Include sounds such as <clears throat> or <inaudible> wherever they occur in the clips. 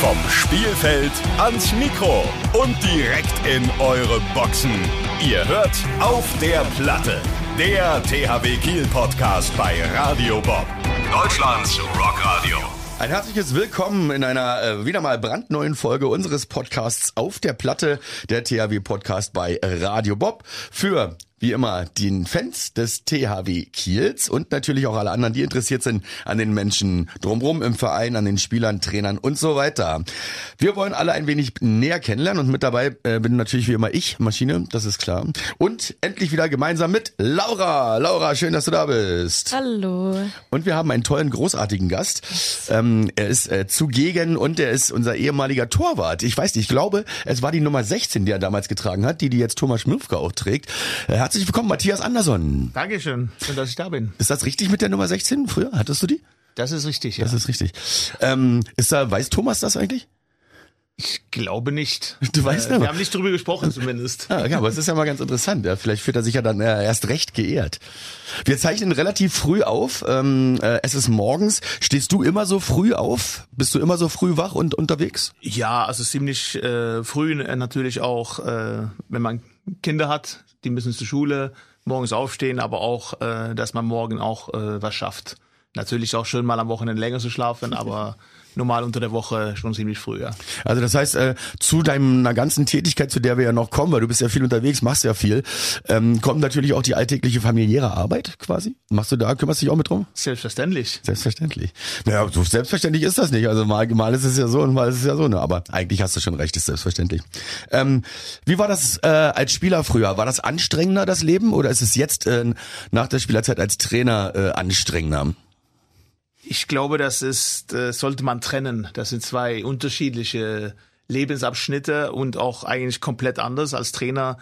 Vom Spielfeld ans Mikro und direkt in eure Boxen. Ihr hört auf der Platte. Der THW Kiel Podcast bei Radio Bob. Deutschlands Rockradio. Ein herzliches Willkommen in einer äh, wieder mal brandneuen Folge unseres Podcasts auf der Platte, der THW Podcast bei Radio Bob für wie immer den Fans des THW Kiels und natürlich auch alle anderen, die interessiert sind an den Menschen drumherum im Verein, an den Spielern, Trainern und so weiter. Wir wollen alle ein wenig näher kennenlernen und mit dabei äh, bin natürlich wie immer ich, Maschine, das ist klar. Und endlich wieder gemeinsam mit Laura. Laura, schön, dass du da bist. Hallo. Und wir haben einen tollen, großartigen Gast. Ähm, er ist äh, zugegen und er ist unser ehemaliger Torwart. Ich weiß nicht, ich glaube, es war die Nummer 16, die er damals getragen hat, die die jetzt Thomas Schmirfke auch trägt. Er Herzlich willkommen, Matthias Andersson. Dankeschön, schön, dass ich da bin. Ist das richtig mit der Nummer 16 früher? Hattest du die? Das ist richtig, ja. Das ist richtig. Ähm, ist da, weiß Thomas das eigentlich? Ich glaube nicht. Du weißt äh, aber. Wir haben nicht drüber gesprochen zumindest. Ah, ja, aber es ist ja mal ganz interessant. Ja. Vielleicht fühlt er sich ja dann äh, erst recht geehrt. Wir zeichnen relativ früh auf. Ähm, äh, es ist morgens. Stehst du immer so früh auf? Bist du immer so früh wach und unterwegs? Ja, also ziemlich äh, früh äh, natürlich auch, äh, wenn man Kinder hat, die müssen zur Schule, morgens aufstehen, aber auch, äh, dass man morgen auch äh, was schafft. Natürlich auch schön mal am Wochenende länger zu schlafen, aber normal unter der Woche schon ziemlich früh, ja. Also das heißt, äh, zu deiner ganzen Tätigkeit, zu der wir ja noch kommen, weil du bist ja viel unterwegs, machst ja viel, ähm, kommt natürlich auch die alltägliche familiäre Arbeit quasi. Machst du da, kümmerst dich auch mit drum? Selbstverständlich. Selbstverständlich. Naja, so selbstverständlich ist das nicht. Also mal, mal ist es ja so und mal ist es ja so. Ne? Aber eigentlich hast du schon recht, ist selbstverständlich. Ähm, wie war das äh, als Spieler früher? War das anstrengender, das Leben? Oder ist es jetzt äh, nach der Spielerzeit als Trainer äh, anstrengender? Ich glaube, das ist, äh, sollte man trennen. Das sind zwei unterschiedliche Lebensabschnitte und auch eigentlich komplett anders. Als Trainer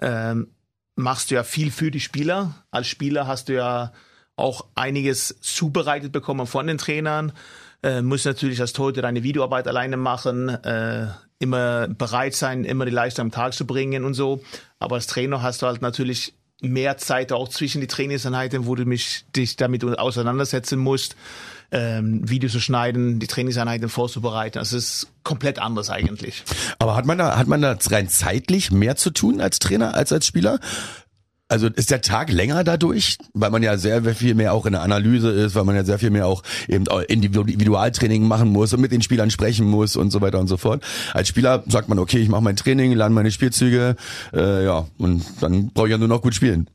ähm, machst du ja viel für die Spieler. Als Spieler hast du ja auch einiges zubereitet bekommen von den Trainern. Äh, musst natürlich als Torhüter deine Videoarbeit alleine machen, äh, immer bereit sein, immer die Leistung am Tag zu bringen und so. Aber als Trainer hast du halt natürlich mehr Zeit auch zwischen die Trainingseinheiten, wo du mich dich damit auseinandersetzen musst, ähm, Videos zu schneiden, die Trainingseinheiten vorzubereiten. Das ist komplett anders eigentlich. Aber hat man da hat man da rein zeitlich mehr zu tun als Trainer als als Spieler? Also ist der Tag länger dadurch, weil man ja sehr viel mehr auch in der Analyse ist, weil man ja sehr viel mehr auch eben Individualtraining machen muss und mit den Spielern sprechen muss und so weiter und so fort. Als Spieler sagt man, okay, ich mache mein Training, lerne meine Spielzüge, äh, ja, und dann brauche ich ja nur noch gut spielen.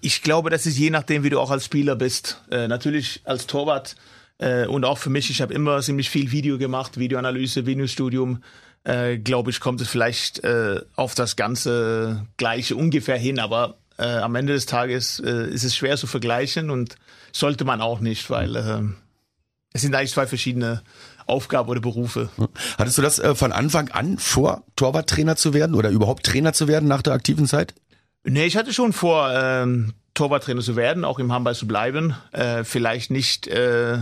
Ich glaube, das ist je nachdem, wie du auch als Spieler bist. Äh, natürlich als Torwart äh, und auch für mich, ich habe immer ziemlich viel Video gemacht, Videoanalyse, Videostudium. Äh, glaube ich, kommt es vielleicht äh, auf das ganze Gleiche ungefähr hin, aber äh, am Ende des Tages äh, ist es schwer zu vergleichen und sollte man auch nicht, weil äh, es sind eigentlich zwei verschiedene Aufgaben oder Berufe. Hattest du das äh, von Anfang an vor, Torwarttrainer zu werden oder überhaupt Trainer zu werden nach der aktiven Zeit? Nee, ich hatte schon vor, ähm, Torwarttrainer zu werden, auch im Handball zu bleiben. Äh, vielleicht nicht äh,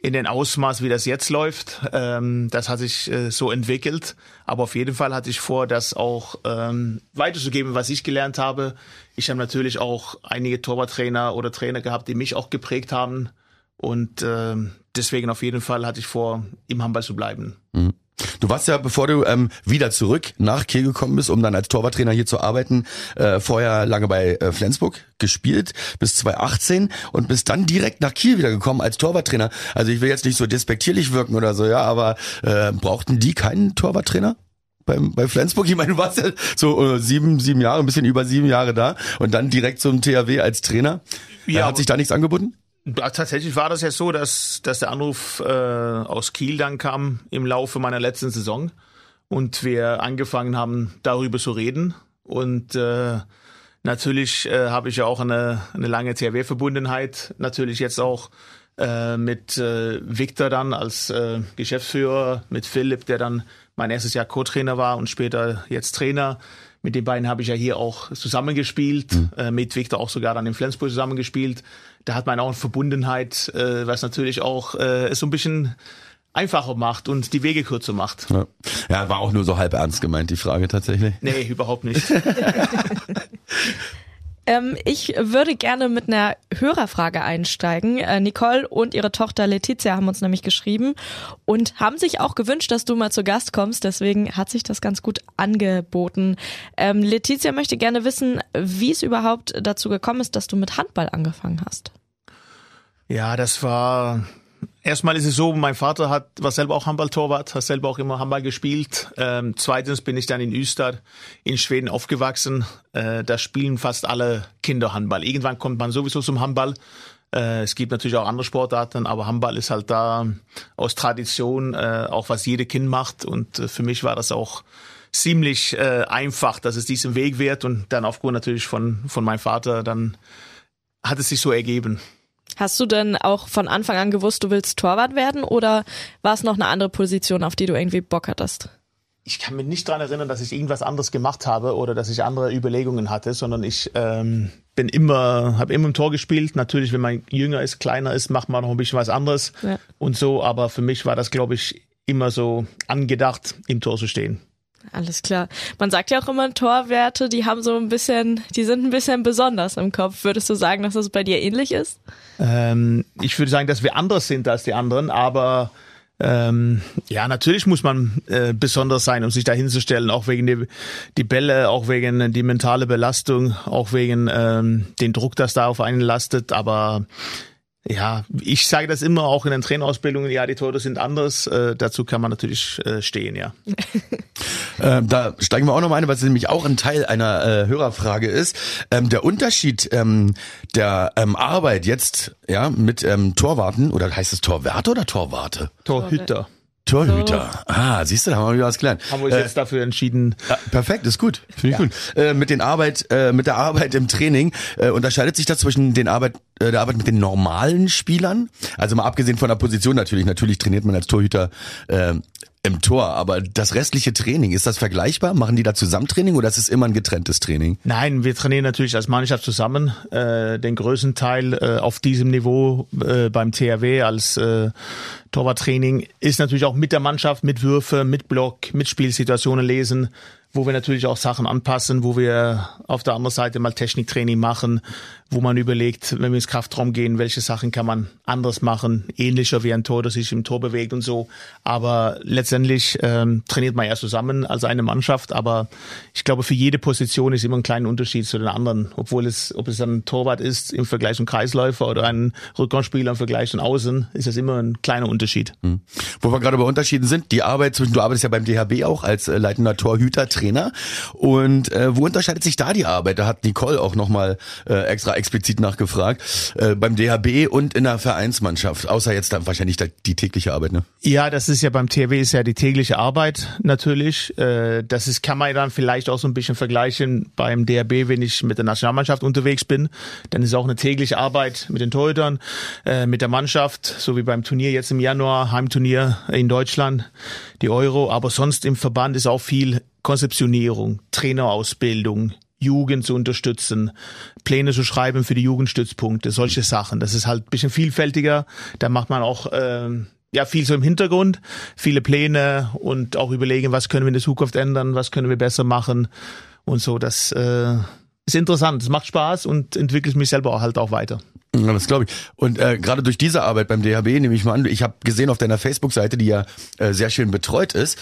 in den Ausmaß, wie das jetzt läuft. Ähm, das hat sich äh, so entwickelt. Aber auf jeden Fall hatte ich vor, das auch ähm, weiterzugeben, was ich gelernt habe. Ich habe natürlich auch einige Torwarttrainer oder Trainer gehabt, die mich auch geprägt haben. Und ähm, deswegen auf jeden Fall hatte ich vor, im Handball zu bleiben. Mhm. Du warst ja, bevor du ähm, wieder zurück nach Kiel gekommen bist, um dann als Torwarttrainer hier zu arbeiten, äh, vorher lange bei äh, Flensburg gespielt bis 2018 und bist dann direkt nach Kiel wieder gekommen als Torwarttrainer. Also ich will jetzt nicht so despektierlich wirken oder so, ja, aber äh, brauchten die keinen Torwarttrainer? Beim, bei Flensburg, ich meine, du warst ja so äh, sieben, sieben Jahre, ein bisschen über sieben Jahre da und dann direkt zum THW als Trainer. Ja, hat sich da nichts angeboten? Tatsächlich war das ja so, dass, dass der Anruf äh, aus Kiel dann kam im Laufe meiner letzten Saison und wir angefangen haben, darüber zu reden. Und äh, natürlich äh, habe ich ja auch eine, eine lange THW-Verbundenheit. Natürlich jetzt auch äh, mit äh, Victor dann als äh, Geschäftsführer, mit Philipp, der dann mein erstes Jahr Co-Trainer war und später jetzt Trainer. Mit den beiden habe ich ja hier auch zusammengespielt, mhm. äh, mit Victor auch sogar dann in Flensburg zusammengespielt. Da hat man auch eine Verbundenheit, äh, was natürlich auch äh, es so ein bisschen einfacher macht und die Wege kürzer macht. Ja. ja, war auch nur so halb ernst gemeint, die Frage tatsächlich. Nee, überhaupt nicht. <laughs> Ähm, ich würde gerne mit einer Hörerfrage einsteigen. Äh, Nicole und ihre Tochter Letizia haben uns nämlich geschrieben und haben sich auch gewünscht, dass du mal zu Gast kommst. Deswegen hat sich das ganz gut angeboten. Ähm, Letizia möchte gerne wissen, wie es überhaupt dazu gekommen ist, dass du mit Handball angefangen hast. Ja, das war Erstmal ist es so, mein Vater hat, war selber auch Handballtorwart, hat selber auch immer Handball gespielt. Ähm, zweitens bin ich dann in Ystad in Schweden aufgewachsen. Äh, da spielen fast alle Kinder Handball. Irgendwann kommt man sowieso zum Handball. Äh, es gibt natürlich auch andere Sportarten, aber Handball ist halt da aus Tradition, äh, auch was jede Kind macht. Und äh, für mich war das auch ziemlich äh, einfach, dass es diesen Weg wird. Und dann aufgrund natürlich von, von meinem Vater, dann hat es sich so ergeben. Hast du denn auch von Anfang an gewusst, du willst Torwart werden oder war es noch eine andere Position, auf die du irgendwie Bock hattest? Ich kann mich nicht daran erinnern, dass ich irgendwas anderes gemacht habe oder dass ich andere Überlegungen hatte, sondern ich ähm, bin immer, habe immer im Tor gespielt. Natürlich, wenn man jünger ist, kleiner ist, macht man noch ein bisschen was anderes ja. und so. Aber für mich war das, glaube ich, immer so angedacht, im Tor zu stehen. Alles klar. Man sagt ja auch immer, Torwerte, die haben so ein bisschen, die sind ein bisschen besonders im Kopf. Würdest du sagen, dass das bei dir ähnlich ist? Ähm, ich würde sagen, dass wir anders sind als die anderen, aber ähm, ja, natürlich muss man äh, besonders sein, um sich da hinzustellen, auch wegen die, die Bälle, auch wegen die mentale Belastung, auch wegen ähm, den Druck, das da auf einen lastet. Aber ja, ich sage das immer auch in den Trainerausbildungen, ja, die Tore sind anders. Äh, dazu kann man natürlich äh, stehen, ja. <laughs> ähm, da steigen wir auch noch mal ein, was nämlich auch ein Teil einer äh, Hörerfrage ist. Ähm, der Unterschied ähm, der ähm, Arbeit jetzt ja mit ähm, Torwarten, oder heißt es Torwarte oder Torwarte? Torhüter. Torhüter. So. Ah, siehst du, da haben wir wieder was gelernt. Haben wir uns äh, jetzt dafür entschieden. Ja, perfekt, ist gut. Finde ich ja. gut. Äh, mit den Arbeit, äh, mit der Arbeit im Training äh, unterscheidet sich das zwischen den Arbeit, äh, der Arbeit mit den normalen Spielern. Also mal abgesehen von der Position natürlich. Natürlich trainiert man als Torhüter äh, im Tor, aber das restliche Training, ist das vergleichbar? Machen die da Zusammentraining oder ist es immer ein getrenntes Training? Nein, wir trainieren natürlich als Mannschaft zusammen, äh, den größten Teil äh, auf diesem Niveau äh, beim THW als äh, Torwarttraining ist natürlich auch mit der Mannschaft, mit Würfe, mit Block, mit Spielsituationen lesen, wo wir natürlich auch Sachen anpassen, wo wir auf der anderen Seite mal Techniktraining machen, wo man überlegt, wenn wir ins Kraftraum gehen, welche Sachen kann man anders machen, ähnlicher wie ein Tor, das sich im Tor bewegt und so. Aber letztendlich ähm, trainiert man ja zusammen als eine Mannschaft. Aber ich glaube, für jede Position ist immer ein kleiner Unterschied zu den anderen, obwohl es, ob es ein Torwart ist im Vergleich zum Kreisläufer oder ein Rückraumspieler im Vergleich zum Außen, ist das immer ein kleiner Unterschied. Hm. Wo wir gerade bei Unterschieden sind, die Arbeit zwischen, du arbeitest ja beim DHB auch als äh, leitender Torhüter, Trainer. Und äh, wo unterscheidet sich da die Arbeit? Da hat Nicole auch nochmal äh, extra explizit nachgefragt, äh, beim DHB und in der Vereinsmannschaft, außer jetzt dann wahrscheinlich die tägliche Arbeit, ne? Ja, das ist ja beim THW ist ja die tägliche Arbeit natürlich. Äh, das ist, kann man dann vielleicht auch so ein bisschen vergleichen beim DHB, wenn ich mit der Nationalmannschaft unterwegs bin. Dann ist auch eine tägliche Arbeit mit den Torhütern, äh, mit der Mannschaft, so wie beim Turnier jetzt im Januar, Heimturnier in Deutschland, die Euro. Aber sonst im Verband ist auch viel Konzeptionierung, Trainerausbildung, Jugend zu unterstützen, Pläne zu schreiben für die Jugendstützpunkte, solche Sachen. Das ist halt ein bisschen vielfältiger. Da macht man auch ähm, ja viel so im Hintergrund, viele Pläne und auch überlegen, was können wir in der Zukunft ändern, was können wir besser machen und so. Das äh, ist interessant, es macht Spaß und entwickelt mich selber auch halt auch weiter. Das glaube ich. Und äh, gerade durch diese Arbeit beim DHB nehme ich mal an, ich habe gesehen auf deiner Facebook-Seite, die ja äh, sehr schön betreut ist,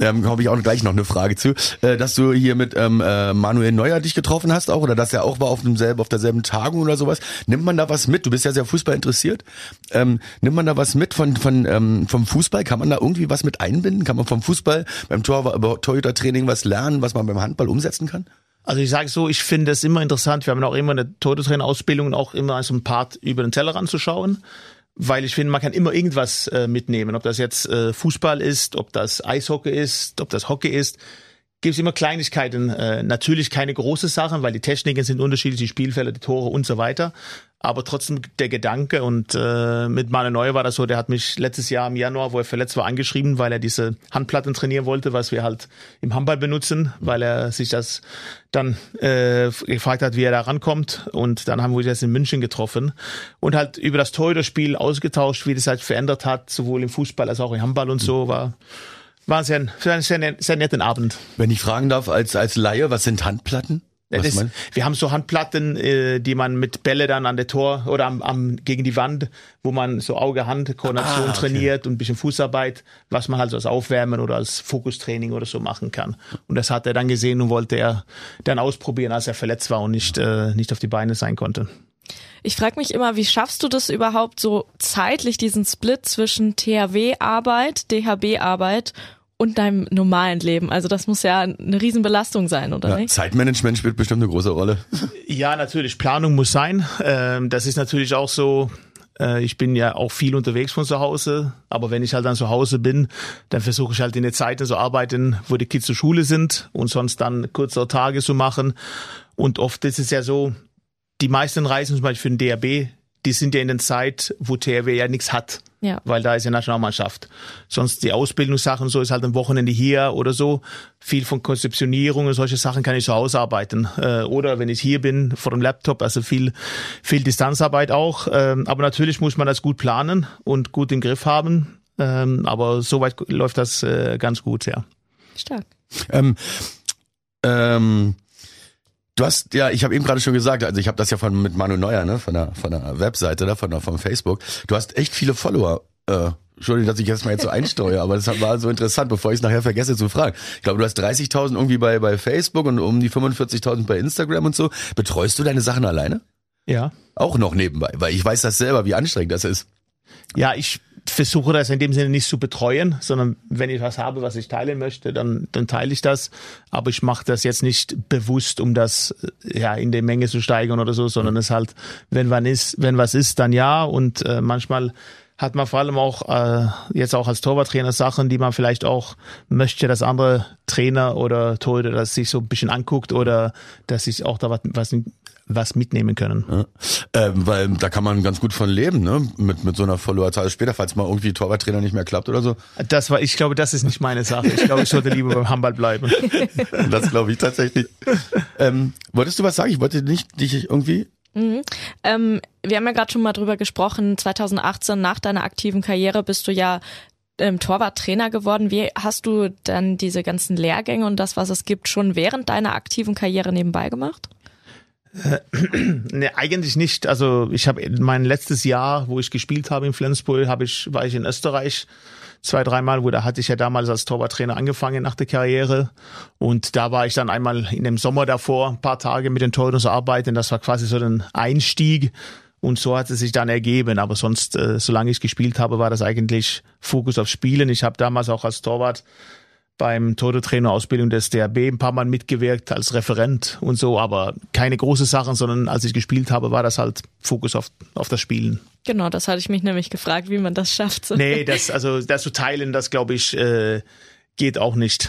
ähm, habe ich auch gleich noch eine Frage zu, äh, dass du hier mit ähm, äh, Manuel Neuer dich getroffen hast auch oder dass er auch war auf demselben, auf derselben Tagung oder sowas. Nimmt man da was mit? Du bist ja sehr Fußball interessiert. Ähm, nimmt man da was mit von von ähm, vom Fußball? Kann man da irgendwie was mit einbinden? Kann man vom Fußball beim Tor Torhüter-Training was lernen, was man beim Handball umsetzen kann? Also ich sage so, ich finde es immer interessant. Wir haben auch immer eine Todetrainer-Ausbildung und auch immer so ein Part über den Teller anzuschauen, weil ich finde, man kann immer irgendwas äh, mitnehmen. Ob das jetzt äh, Fußball ist, ob das Eishockey ist, ob das Hockey ist gibt es immer Kleinigkeiten. Äh, natürlich keine große Sachen, weil die Techniken sind unterschiedlich, die Spielfelder, die Tore und so weiter. Aber trotzdem der Gedanke und äh, mit Mane Neue war das so, der hat mich letztes Jahr im Januar, wo er verletzt war, angeschrieben, weil er diese Handplatten trainieren wollte, was wir halt im Handball benutzen, weil er sich das dann äh, gefragt hat, wie er da rankommt. Und dann haben wir uns jetzt in München getroffen und halt über das Torhüter-Spiel ausgetauscht, wie das halt verändert hat, sowohl im Fußball als auch im Handball und so war war sehr, sehr, sehr, sehr netten Abend. Wenn ich fragen darf, als, als Laie, was sind Handplatten? Meinst wir haben so Handplatten, äh, die man mit Bälle dann an der Tor oder am, am gegen die Wand, wo man so Auge-Hand-Koordination Ah, okay. trainiert und ein bisschen Fußarbeit, was man halt so als Aufwärmen oder als Fokustraining oder so machen kann. Und das hat er dann gesehen und wollte er dann ausprobieren, als er verletzt war und nicht äh, nicht auf die Beine sein konnte. Ich frage mich immer, wie schaffst du das überhaupt so zeitlich, diesen Split zwischen THW-Arbeit, DHB-Arbeit und deinem normalen Leben? Also das muss ja eine Riesenbelastung sein, oder Ja, nicht? Zeitmanagement spielt bestimmt eine große Rolle. Ja, natürlich. Planung muss sein. Ähm, das ist natürlich auch so. Äh, ich bin ja auch viel unterwegs von zu Hause, aber wenn ich halt dann zu Hause bin, dann versuche ich halt in den Zeiten zu arbeiten, wo die Kids zur Schule sind und sonst dann kürzere Tage zu machen. Und oft ist es ja so, die meisten Reisen zum Beispiel für den DRB, die sind ja in der Zeit, wo THW ja nichts hat. Ja. Weil da ist ja Nationalmannschaft. Sonst die Ausbildungssachen, so ist halt am Wochenende hier oder so. Viel von Konzeptionierung und solche Sachen kann ich zu Hause arbeiten. Äh, oder wenn ich hier bin, vor dem Laptop, also viel, viel Distanzarbeit auch. Ähm, aber natürlich muss man das gut planen und gut im Griff haben. Ähm, aber soweit läuft das äh, ganz gut, ja. Stark. Ähm, ähm, du hast, ja, ich habe eben gerade schon gesagt, also ich habe das ja von mit Manu Neuer, ne, von der von der Webseite, da, von der von Facebook. Du hast echt viele Follower. Äh, Entschuldigung, dass ich jetzt mal jetzt so einsteuere, aber das war so interessant, bevor ich es nachher vergesse zu fragen. Ich glaube, du hast 30.000 irgendwie bei bei Facebook und um die 45.000 bei Instagram und so. Betreust du deine Sachen alleine? Ja. Auch noch nebenbei, weil ich weiß das selber, wie anstrengend das ist. Ja, ich versuche das in dem Sinne nicht zu betreuen, sondern wenn ich was habe, was ich teilen möchte, dann, dann teile ich das. Aber ich mache das jetzt nicht bewusst, um das äh, ja in der Menge zu steigern oder so, sondern es halt, wenn wann ist, wenn was ist, dann ja. Und äh, manchmal hat man vor allem auch äh, jetzt auch als Torwarttrainer Sachen, die man vielleicht auch möchte, dass andere Trainer oder Torhüter das sich so ein bisschen anguckt oder dass sich auch da was, was, was mitnehmen können. Ja. Ähm, weil da kann man ganz gut von leben, ne? Mit, mit so einer Followerzahl später, falls mal irgendwie Torwarttrainer nicht mehr klappt oder so. Das war, ich glaube, das ist nicht meine Sache. Ich glaube, ich sollte lieber beim Handball bleiben. <laughs> Das glaube ich tatsächlich. ähm, wolltest du was sagen? Ich wollte nicht dich irgendwie. Ähm, wir haben ja gerade schon mal drüber gesprochen, 2018 nach deiner aktiven Karriere bist du ja ähm, Torwarttrainer geworden. Wie hast du dann diese ganzen Lehrgänge und das, was es gibt, schon während deiner aktiven Karriere nebenbei gemacht? <clears throat> Ne, eigentlich nicht. Also ich habe mein letztes Jahr, wo ich gespielt habe in Flensburg, habe ich war ich in Österreich zwei, dreimal, wo da hatte ich ja damals als Torwarttrainer angefangen nach der Karriere. Und da war ich dann einmal in dem Sommer davor ein paar Tage mit den Torhütern zu arbeiten. Das war quasi so ein Einstieg. Und so hat es sich dann ergeben. Aber sonst, äh, solange ich gespielt habe, war das eigentlich Fokus auf Spielen. Ich habe damals auch als Torwart beim Torhüter-Trainer-Ausbildung des DRB ein paar Mal mitgewirkt als Referent und so, aber keine große Sachen, sondern als ich gespielt habe, war das halt Fokus auf, auf das Spielen. Genau, das hatte ich mich nämlich gefragt, wie man das schafft. Nee, das, also das zu teilen, das glaube ich, äh, geht auch nicht.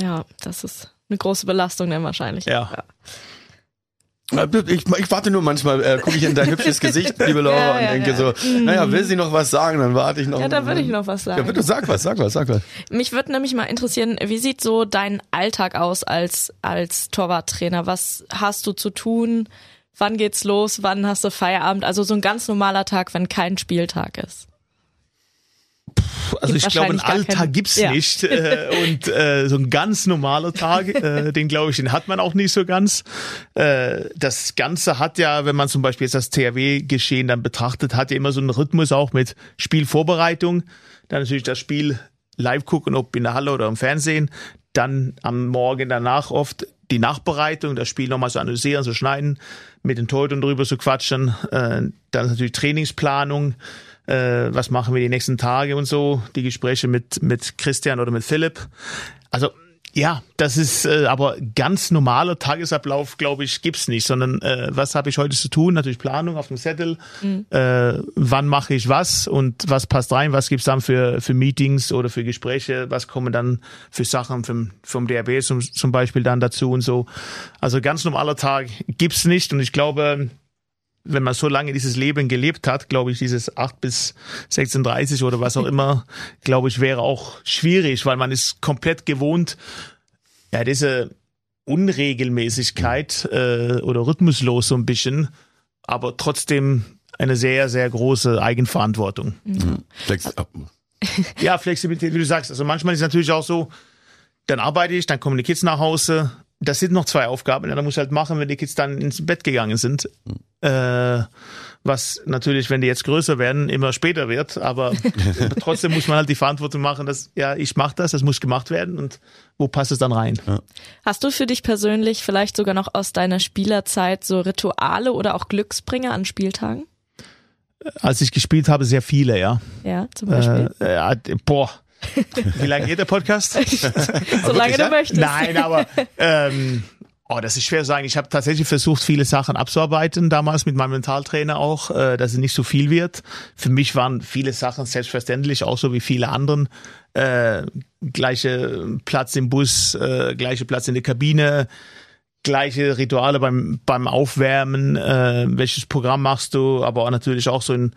Ja, das ist eine große Belastung dann wahrscheinlich. Ja. Äh, Ich, ich warte nur manchmal, äh, gucke ich in dein hübsches Gesicht, <laughs> liebe Laura, Ja, ja, und denke ja. so, naja, will sie noch was sagen, dann warte ich noch. Ja, da würde ich noch was sagen. Ja, bitte sag was, sag was, sag was. Mich würde nämlich mal interessieren, wie sieht so dein Alltag aus als, als Torwarttrainer? Was hast du zu tun? Wann geht's los? Wann hast du Feierabend? Also so ein ganz normaler Tag, wenn kein Spieltag ist. Also Gibt ich glaube, einen Alltag keinen- gibt's Ja. nicht. Äh, und äh, so ein ganz normaler Tag, äh, den glaube ich, den hat man auch nicht so ganz. Äh, das Ganze hat ja, wenn man zum Beispiel jetzt das THW-Geschehen dann betrachtet, hat ja immer so einen Rhythmus auch mit Spielvorbereitung, dann natürlich das Spiel live gucken, ob in der Halle oder im Fernsehen, dann am Morgen danach oft die Nachbereitung, das Spiel nochmal so analysieren, so schneiden, mit den Torhütern drüber zu quatschen, äh, dann natürlich Trainingsplanung, äh, was machen wir die nächsten Tage und so, die Gespräche mit, mit Christian oder mit Philipp. Also ja, das ist äh, aber ganz normaler Tagesablauf, glaube ich, gibt's nicht, sondern äh, was habe ich heute zu tun? Natürlich Planung auf dem Zettel. Äh, wann mache ich was und was passt rein? Was gibt's dann für für Meetings oder für Gespräche? Was kommen dann für Sachen vom vom DRB zum, zum Beispiel dann dazu und so? Also ganz normaler Tag gibt's nicht und ich glaube, wenn man so lange dieses Leben gelebt hat, glaube ich, dieses 8 bis 16.30 oder was auch <laughs> immer, glaube ich, wäre auch schwierig, weil man ist komplett gewohnt, ja, diese Unregelmäßigkeit äh, oder rhythmuslos so ein bisschen, aber trotzdem eine sehr, sehr große Eigenverantwortung. Flex, ah, Ja, Flexibilität, wie du sagst. Also manchmal ist es natürlich auch so, dann arbeite ich, dann kommen die Kids nach Hause das sind noch zwei Aufgaben. Ja, da muss halt machen, wenn die Kids dann ins Bett gegangen sind. Äh, was natürlich, wenn die jetzt größer werden, immer später wird. Aber <laughs> trotzdem muss man halt die Verantwortung machen, dass ja, ich mache das, das muss gemacht werden und wo passt es dann rein? Hast du für dich persönlich vielleicht sogar noch aus deiner Spielerzeit so Rituale oder auch Glücksbringer an Spieltagen? Als ich gespielt habe, sehr viele, ja. Ja, zum Beispiel. Äh, äh, boah. <laughs> Wie lange geht der Podcast? <laughs> Solange <laughs> du möchtest. Nein, aber ähm, oh, das ist schwer zu sagen. Ich habe tatsächlich versucht, viele Sachen abzuarbeiten, damals mit meinem Mentaltrainer auch, äh, dass es nicht so viel wird. Für mich waren viele Sachen selbstverständlich, auch so wie viele anderen. Äh, gleiche Platz im Bus, äh, gleiche Platz in der Kabine, gleiche Rituale beim, beim Aufwärmen, äh, welches Programm machst du, aber auch natürlich auch so in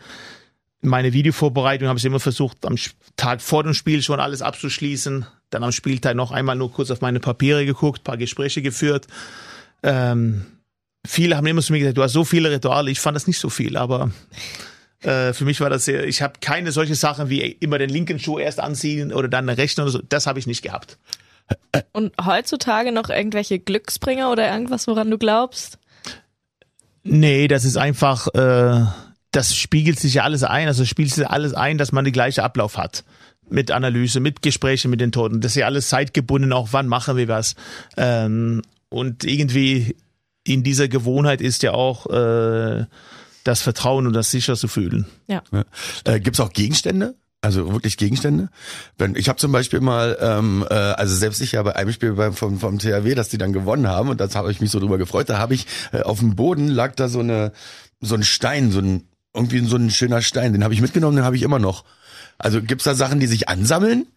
meine Videovorbereitung habe ich immer versucht, am Tag vor dem Spiel schon alles abzuschließen. Dann am Spieltag noch einmal nur kurz auf meine Papiere geguckt, paar Gespräche geführt. Ähm, viele haben immer zu mir gesagt, du hast so viele Rituale. Ich fand das nicht so viel, aber äh, für mich war das sehr, ich habe keine solche Sachen wie immer den linken Schuh erst anziehen oder dann den rechten oder so. Das habe ich nicht gehabt. Und heutzutage noch irgendwelche Glücksbringer oder irgendwas, woran du glaubst? Nee, das ist einfach, äh, das spiegelt sich ja alles ein, also spielt sich alles ein, dass man die gleiche Ablauf hat. Mit Analyse, mit Gesprächen mit den Toten. Das ist ja alles zeitgebunden, auch wann machen wir was. Ähm, und irgendwie in dieser Gewohnheit ist ja auch äh, das Vertrauen und das sicher zu fühlen. Ja. Ja. Äh, Gibt es auch Gegenstände? Also wirklich Gegenstände? Wenn, ich habe zum Beispiel mal, ähm, äh, also selbst ich ja bei einem Spiel beim, vom, vom THW, dass die dann gewonnen haben und das habe ich mich so drüber gefreut. Da habe ich äh, auf dem Boden lag da so eine so ein Stein, so ein irgendwie so ein schöner Stein. Den habe ich mitgenommen, den habe ich immer noch. Also gibt's da Sachen, die sich ansammeln?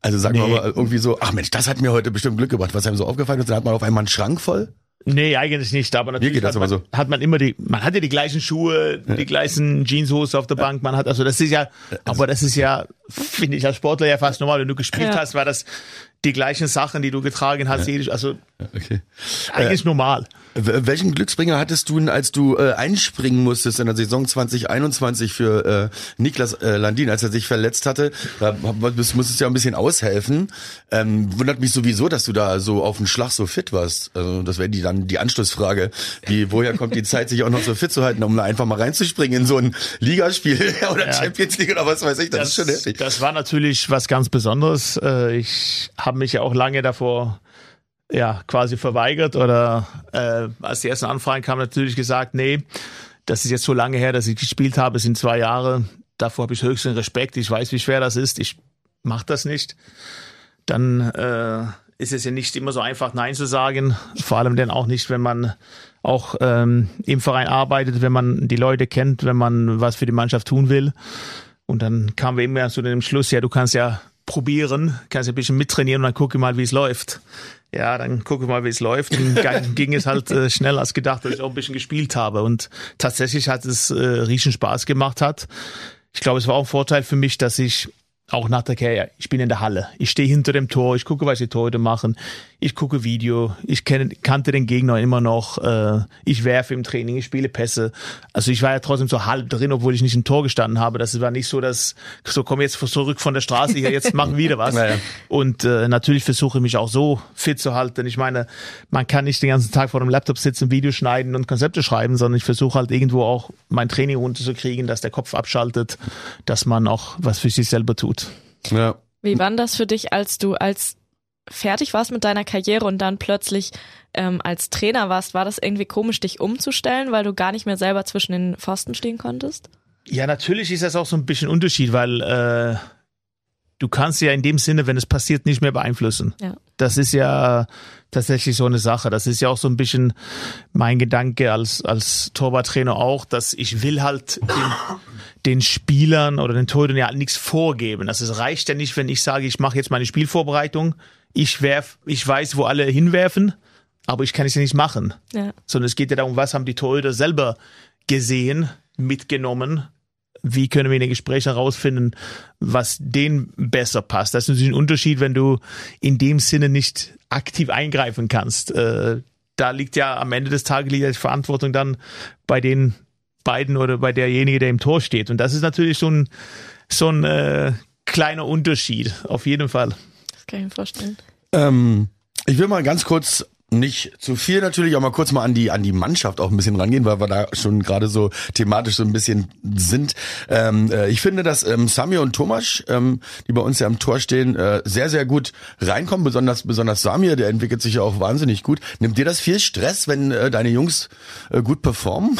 Also sagen wir Nee. mal irgendwie so, ach Mensch, das hat mir heute bestimmt Glück gebracht, was einem so aufgefallen ist. Dann hat man auf einmal einen Schrank voll. Nee, eigentlich nicht, aber natürlich geht das hat, man, aber hat man immer die, man hat ja die gleichen Schuhe, die gleichen Jeanshose auf der Bank, man hat, also das ist ja, aber das ist ja, finde ich als Sportler ja fast normal, wenn du gespielt Ja. hast, war das die gleichen Sachen, die du getragen hast, jede- also Okay. eigentlich normal. W- Welchen Glücksbringer hattest du als du äh, einspringen musstest in der Saison 2021 für äh, Niklas äh, Landin, als er sich verletzt hatte? Da musstest du ja ein bisschen aushelfen. Ähm, wundert mich sowieso, dass du da so auf den Schlag so fit warst. Also das wäre die dann die Anschlussfrage. Wie, woher kommt die Zeit, sich auch noch so fit zu halten, um da einfach mal reinzuspringen in so ein Ligaspiel <laughs> oder Champions League oder was weiß ich? Das, ist schon heftig. Das war natürlich was ganz Besonderes. Äh, Ich habe mich ja auch lange davor ja quasi verweigert oder äh, als die ersten Anfragen kamen natürlich gesagt, nee, das ist jetzt so lange her, dass ich gespielt habe, es sind zwei Jahre. Davor habe ich höchsten Respekt. Ich weiß, wie schwer das ist. Ich mache das nicht. Dann äh, ist es ja nicht immer so einfach, Nein zu sagen. Vor allem dann auch nicht, wenn man auch ähm, im Verein arbeitet, wenn man die Leute kennt, wenn man was für die Mannschaft tun will. Und dann kamen wir immer zu dem Schluss, ja, du kannst ja probieren, kannst ein bisschen mittrainieren und dann gucke mal, wie es läuft. Ja, dann gucke mal, wie es läuft. Und dann <laughs> ging es halt äh, schneller als gedacht, weil ich auch ein bisschen gespielt habe. Und tatsächlich hat es äh, riesen Spaß gemacht hat. Ich glaube, es war auch ein Vorteil für mich, dass ich auch nach der Karriere, ich bin in der Halle, ich stehe hinter dem Tor, ich gucke, was die Torhüter machen, ich gucke Video, ich kenne, kannte den Gegner immer noch, äh, ich werfe im Training, ich spiele Pässe. Also ich war ja trotzdem so halb drin, obwohl ich nicht im Tor gestanden habe. Das war nicht so, dass so komm jetzt zurück von der Straße, hier, jetzt machen wir wieder was. <laughs> Naja. Und äh, natürlich versuche ich mich auch so fit zu halten. Ich meine, man kann nicht den ganzen Tag vor dem Laptop sitzen, Videos schneiden und Konzepte schreiben, sondern ich versuche halt irgendwo auch mein Training runterzukriegen, dass der Kopf abschaltet, dass man auch was für sich selber tut. Ja. Wie war das für dich, als du als fertig warst mit deiner Karriere und dann plötzlich ähm, als Trainer warst? War das irgendwie komisch, dich umzustellen, weil du gar nicht mehr selber zwischen den Pfosten stehen konntest? Ja, natürlich ist das auch so ein bisschen Unterschied, weil äh, du kannst ja in dem Sinne, wenn es passiert, nicht mehr beeinflussen. Ja. Das ist ja tatsächlich so eine Sache. Das ist ja auch so ein bisschen mein Gedanke als, als Torwarttrainer auch, dass ich will halt den, den Spielern oder den Torhütern ja nichts vorgeben. Also es reicht ja nicht, wenn ich sage, ich mache jetzt meine Spielvorbereitung, ich werf, ich weiß, wo alle hinwerfen, aber ich kann es ja nicht machen Ja. sondern es geht ja darum, was haben die Torhüter selber gesehen, mitgenommen, wie können wir in den Gesprächen herausfinden, was denen besser passt. Das ist natürlich ein Unterschied, wenn du in dem Sinne nicht aktiv eingreifen kannst. Äh, da liegt ja am Ende des Tages die Verantwortung dann bei den beiden oder bei derjenige, der im Tor steht. Und das ist natürlich so ein, so ein äh, kleiner Unterschied, auf jeden Fall. Das kann ich mir vorstellen. Ähm, ich will mal ganz kurz nicht zu viel natürlich, auch mal kurz mal an die an die Mannschaft auch ein bisschen rangehen, weil wir da schon gerade so thematisch so ein bisschen sind. Ähm, äh, ich finde, dass ähm, Samir und Thomas, ähm, die bei uns ja am Tor stehen, äh, sehr sehr gut reinkommen. Besonders besonders Samir, der entwickelt sich ja auch wahnsinnig gut. Nimmt dir das viel Stress, wenn äh, deine Jungs äh, gut performen?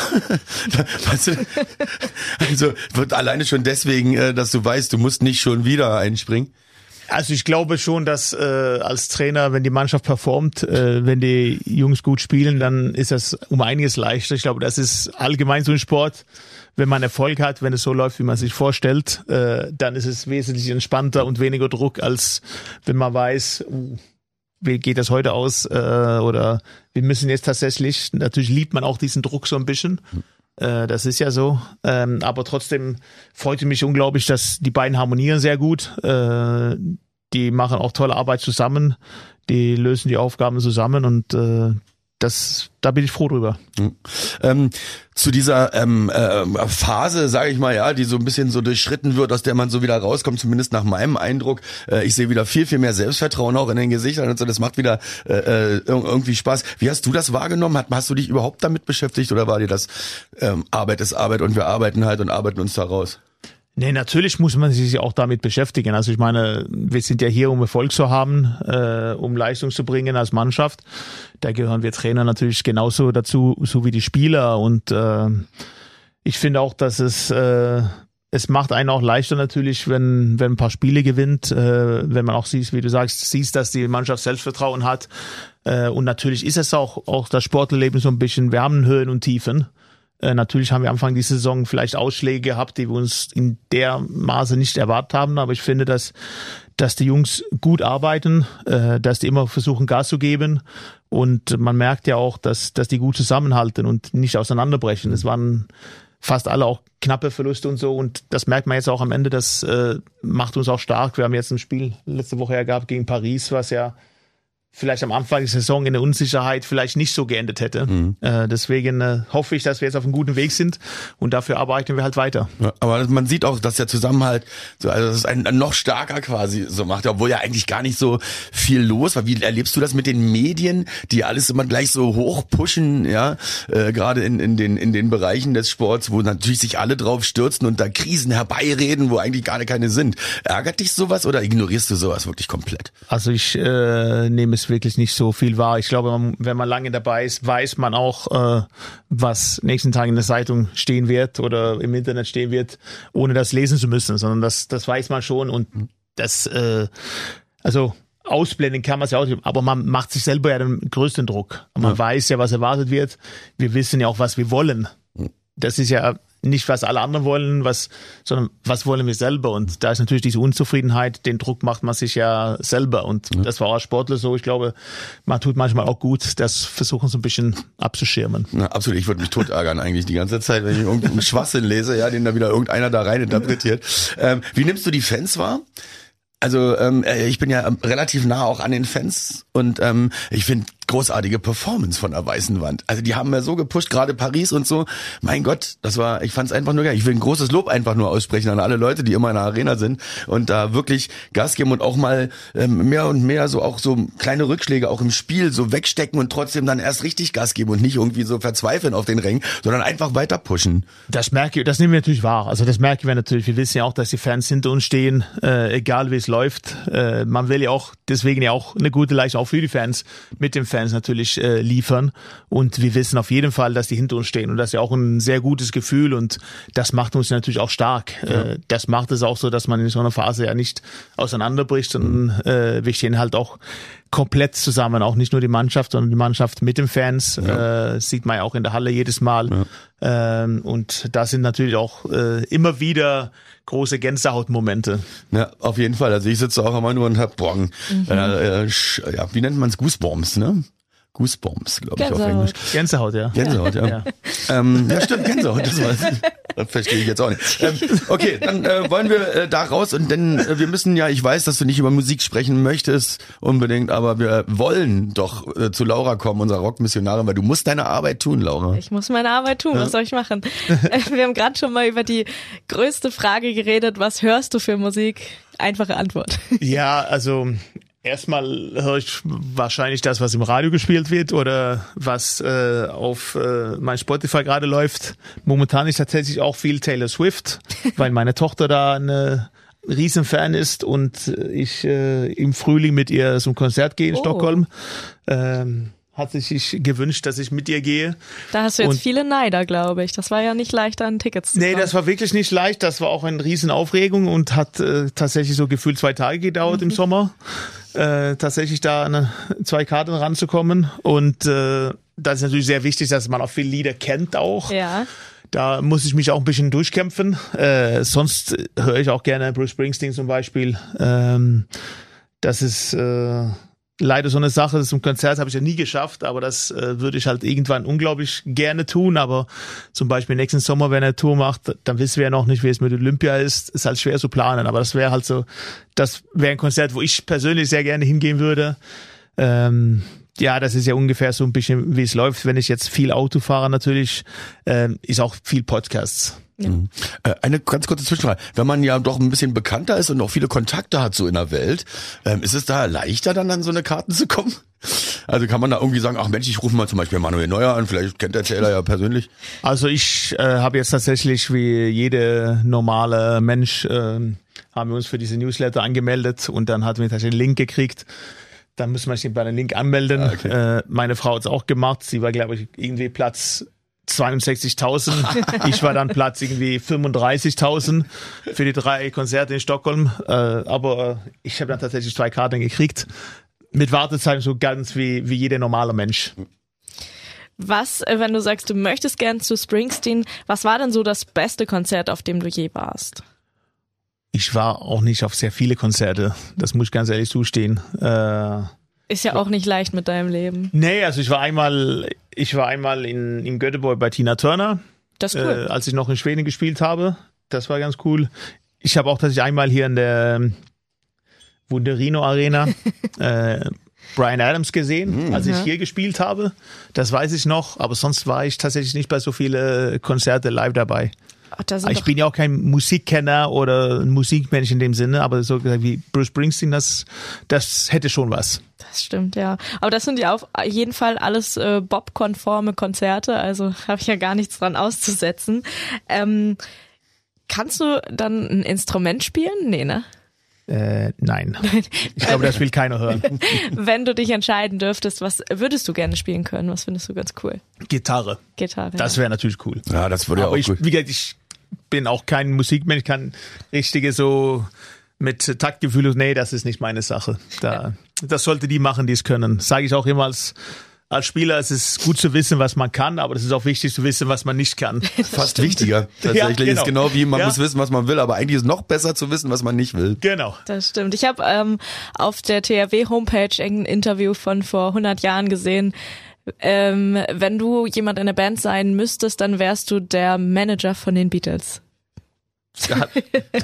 <laughs> weißt du, also wird alleine schon deswegen, äh, dass du weißt, du musst nicht schon wieder einspringen. Also ich glaube schon, dass äh, als Trainer, wenn die Mannschaft performt, äh, wenn die Jungs gut spielen, dann ist das um einiges leichter. Ich glaube, das ist allgemein so ein Sport. Wenn man Erfolg hat, wenn es so läuft, wie man sich vorstellt, äh, dann ist es wesentlich entspannter und weniger Druck, als wenn man weiß, uh, wie geht das heute aus? Äh, oder wir müssen jetzt tatsächlich, natürlich liebt man auch diesen Druck so ein bisschen. Äh, das ist ja so. Ähm, aber trotzdem freute mich unglaublich, dass die beiden harmonieren sehr gut. Äh, die machen auch tolle Arbeit zusammen. Die lösen die Aufgaben zusammen und äh, das, da bin ich froh drüber. Mhm. Ähm, zu dieser ähm, äh, Phase, sage ich mal, ja, die so ein bisschen so durchschritten wird, aus der man so wieder rauskommt, zumindest nach meinem Eindruck. Äh, ich sehe wieder viel, viel mehr Selbstvertrauen auch in den Gesichtern und so. Das macht wieder äh, äh irgendwie Spaß. Wie hast du das wahrgenommen? Hast, hast du dich überhaupt damit beschäftigt oder war dir das ähm, Arbeit ist Arbeit und wir arbeiten halt und arbeiten uns da raus? Nee, natürlich muss man sich auch damit beschäftigen. Also ich meine, wir sind ja hier, um Erfolg zu haben, äh, um Leistung zu bringen als Mannschaft. Da gehören wir Trainer natürlich genauso dazu, so wie die Spieler. Und äh, ich finde auch, dass es äh, es macht einen auch leichter natürlich, wenn wenn ein paar Spiele gewinnt, äh, wenn man auch sieht, wie du sagst, siehst, dass die Mannschaft Selbstvertrauen hat. Äh, und natürlich ist es auch auch das Sportleben so ein bisschen. Wir haben Höhen und Tiefen. Äh, natürlich haben wir Anfang die Saison vielleicht Ausschläge gehabt, die wir uns in der Maße nicht erwartet haben, aber ich finde, dass, dass die Jungs gut arbeiten, äh, dass die immer versuchen, Gas zu geben und man merkt ja auch, dass, dass die gut zusammenhalten und nicht auseinanderbrechen. Es waren fast alle auch knappe Verluste und so. Und das merkt man jetzt auch am Ende. Das äh, macht uns auch stark. Wir haben jetzt ein Spiel letzte Woche ja gehabt gegen Paris, was ja vielleicht am Anfang der Saison in der Unsicherheit vielleicht nicht so geendet hätte. Mhm. Äh, deswegen äh, hoffe ich, dass wir jetzt auf einem guten Weg sind und dafür arbeiten wir halt weiter. Ja, aber man sieht auch, dass der Zusammenhalt, so, also das ist ein, ein noch stärker quasi so macht, obwohl ja eigentlich gar nicht so viel los war. Wie erlebst du das mit den Medien, die alles immer gleich so hoch pushen, ja, äh, gerade in, in, den, in den Bereichen des Sports, wo natürlich sich alle drauf stürzen und da Krisen herbeireden, wo eigentlich gar keine sind. Ärgert dich sowas oder ignorierst du sowas wirklich komplett? Also ich äh, nehme es es wirklich nicht so viel wahr. Ich glaube, man, wenn man lange dabei ist, weiß man auch, äh, was nächsten Tag in der Zeitung stehen wird oder im Internet stehen wird, ohne das lesen zu müssen, sondern das, das weiß man schon und das, äh, also ausblenden kann man es ja auch, aber man macht sich selber ja den größten Druck. Man ja. weiß ja, was erwartet wird. Wir wissen ja auch, was wir wollen. Das ist ja nicht, was alle anderen wollen, was, sondern was wollen wir selber. Und da ist natürlich diese Unzufriedenheit, den Druck macht man sich ja selber. Und ja. das war auch Sportler so. Ich glaube, man tut manchmal auch gut, das versuchen so ein bisschen abzuschirmen. Na, absolut. Ich würde mich tot ärgern eigentlich die ganze Zeit, wenn ich irgendeinen Schwachsinn lese, ja, den da wieder irgendeiner da rein interpretiert. Ähm, wie nimmst du die Fans wahr? Also ähm, äh, ich bin ja relativ nah auch an den Fans und ähm, ich finde großartige Performance von der Weißen Wand. Also die haben mir so gepusht, gerade Paris und so. Mein Gott, das war, ich fand es einfach nur geil. Ich will ein großes Lob einfach nur aussprechen an alle Leute, die immer in der Arena sind und da wirklich Gas geben und auch mal ähm, mehr und mehr so auch so kleine Rückschläge auch im Spiel so wegstecken und trotzdem dann erst richtig Gas geben und nicht irgendwie so verzweifeln auf den Rängen, sondern einfach weiter pushen. Das merke ich, das nehmen wir natürlich wahr. Also das merken wir natürlich. Wir wissen ja auch, dass die Fans hinter uns stehen, äh, egal wie es läuft. Äh, man will ja auch deswegen ja auch eine gute Leistung auch für die Fans mit dem Fans natürlich äh, liefern. Und wir wissen auf jeden Fall, dass die hinter uns stehen. Und das ist ja auch ein sehr gutes Gefühl und das macht uns natürlich auch stark. Ja. Äh, das macht es auch so, dass man in so einer Phase ja nicht auseinanderbricht, sondern äh, wir stehen halt auch komplett zusammen, auch nicht nur die Mannschaft, sondern die Mannschaft mit den Fans, ja. äh, sieht man ja auch in der Halle jedes Mal. Ja. Ähm, und da sind natürlich auch äh, immer wieder große Gänsehautmomente. Ja, auf jeden Fall. Also ich sitze auch immer nur und hab Boah, mhm. äh, äh, ja, wie nennt man es? Goosebumps, ne? Goosebumps, glaube ich auf Englisch. Gänsehaut, ja. Gänsehaut, ja. Ja, ähm, ja stimmt, Gänsehaut. Das, war, das verstehe ich jetzt auch nicht. Ähm, okay, dann äh, wollen wir äh, da raus und denn äh, wir müssen ja, ich weiß, dass du nicht über Musik sprechen möchtest unbedingt, aber wir wollen doch äh, zu Laura kommen, unserer Rockmissionarin, weil du musst deine Arbeit tun, Laura. Ich muss meine Arbeit tun, ja. was soll ich machen? wir haben gerade schon mal über die größte Frage geredet, was hörst du für Musik? Einfache Antwort. Ja, also Erstmal höre ich wahrscheinlich das, was im Radio gespielt wird oder was äh, auf äh, mein Spotify gerade läuft. Momentan ist tatsächlich auch viel Taylor Swift, <laughs> weil meine Tochter da eine Riesenfan ist und ich äh, im Frühling mit ihr zum Konzert gehe in Oh. Stockholm. Ähm, hat sich gewünscht, dass ich mit ihr gehe. Da hast du jetzt Und- viele Neider, glaube ich. Das war ja nicht leicht, an Tickets zu Nee, kommen. das war wirklich nicht leicht. Das war auch eine Riesenaufregung und hat äh, tatsächlich so gefühlt zwei Tage gedauert im Sommer. Äh, tatsächlich da an zwei Karten ranzukommen. Und äh, das ist natürlich sehr wichtig, dass man auch viele Lieder kennt auch. Ja. Da muss ich mich auch ein bisschen durchkämpfen. Äh, sonst höre ich auch gerne Bruce Springsteen zum Beispiel. Ähm, das ist äh, leider so eine Sache. Zum Konzert habe ich ja nie geschafft, aber das äh, würde ich halt irgendwann unglaublich gerne tun. Aber zum Beispiel nächsten Sommer, wenn er Tour macht, dann wissen wir ja noch nicht, wie es mit Olympia ist. Ist halt schwer zu planen. Aber das wäre halt so, das wäre ein Konzert, wo ich persönlich sehr gerne hingehen würde. Ähm, ja, das ist ja ungefähr so ein bisschen, wie es läuft. Wenn ich jetzt viel Auto fahre, natürlich, ähm, ist auch viel Podcasts. Äh, Eine ganz kurze Zwischenfrage. Wenn man ja doch ein bisschen bekannter ist und auch viele Kontakte hat so in der Welt, ähm, ist es da leichter dann an so eine Karten zu kommen? Also kann man da irgendwie sagen, ach Mensch, ich rufe mal zum Beispiel Manuel Neuer an, vielleicht kennt der Taylor ja persönlich. Also ich äh, habe jetzt tatsächlich wie jede normale Mensch ähm, haben wir uns für diese Newsletter angemeldet und dann hatten wir tatsächlich einen Link gekriegt. Dann müssen wir sich bei dem Link anmelden. Äh, meine Frau hat es auch gemacht. Sie war, glaube ich, irgendwie Platz 62.000. <laughs> ich war dann Platz irgendwie 35.000 für die drei Konzerte in Stockholm. Äh, aber ich habe dann tatsächlich zwei Karten gekriegt. Mit Wartezeit so ganz wie, wie jeder normale Mensch. Was, äh, wenn du sagst, du möchtest gern zu Springsteen, was war denn so das beste Konzert, auf dem du je warst? Ich war auch nicht auf sehr viele Konzerte. Das muss ich ganz ehrlich zustehen. Äh, Ist ja auch nicht leicht mit deinem Leben. nee, also ich war einmal, ich war einmal in, in Göteborg bei Tina Turner, Das ist cool. äh, als ich noch in Schweden gespielt habe. Das war ganz cool. Ich habe auch tatsächlich einmal hier in der ähm, Wunderino Arena <laughs> äh, Brian Adams gesehen, als ich hier gespielt habe. Das weiß ich noch, aber sonst war ich tatsächlich nicht bei so viele Konzerte live dabei. Ach, da Ich bin ja auch kein Musikkenner oder ein Musikmensch in dem Sinne, aber so gesagt wie Bruce Springsteen, das, das hätte schon was. das stimmt, ja. Aber das sind ja auf jeden Fall alles äh, Bob-konforme Konzerte, also <laughs> habe ich ja gar nichts dran auszusetzen. Ähm, kannst du dann ein Instrument spielen? Nee, ne? Äh, nein. <laughs> Ich glaube, das will keiner hören. <laughs> Wenn du dich entscheiden dürftest, was würdest du gerne spielen können? Was findest du ganz cool? Gitarre. Gitarre. Das ja. wäre natürlich cool. Ja, das würde ja aber auch ich, gut. wie gesagt, ich bin auch kein Musikmensch, kann richtige so mit Taktgefühl, nee, das ist nicht meine Sache. Da, das sollte die machen, die es können. Sage ich auch immer als, als Spieler, es ist gut zu wissen, was man kann, aber es ist auch wichtig zu wissen, was man nicht kann. <laughs> Fast wichtiger. Tatsächlich genau. ist genau wie man Ja. muss wissen, was man will, aber eigentlich ist noch besser zu wissen, was man nicht will. Genau. Das stimmt. Ich habe ähm, auf der THW-Homepage ein Interview von vor 100 Jahren gesehen. Ähm, wenn du jemand in der Band sein müsstest, dann wärst du der Manager von den Beatles. Da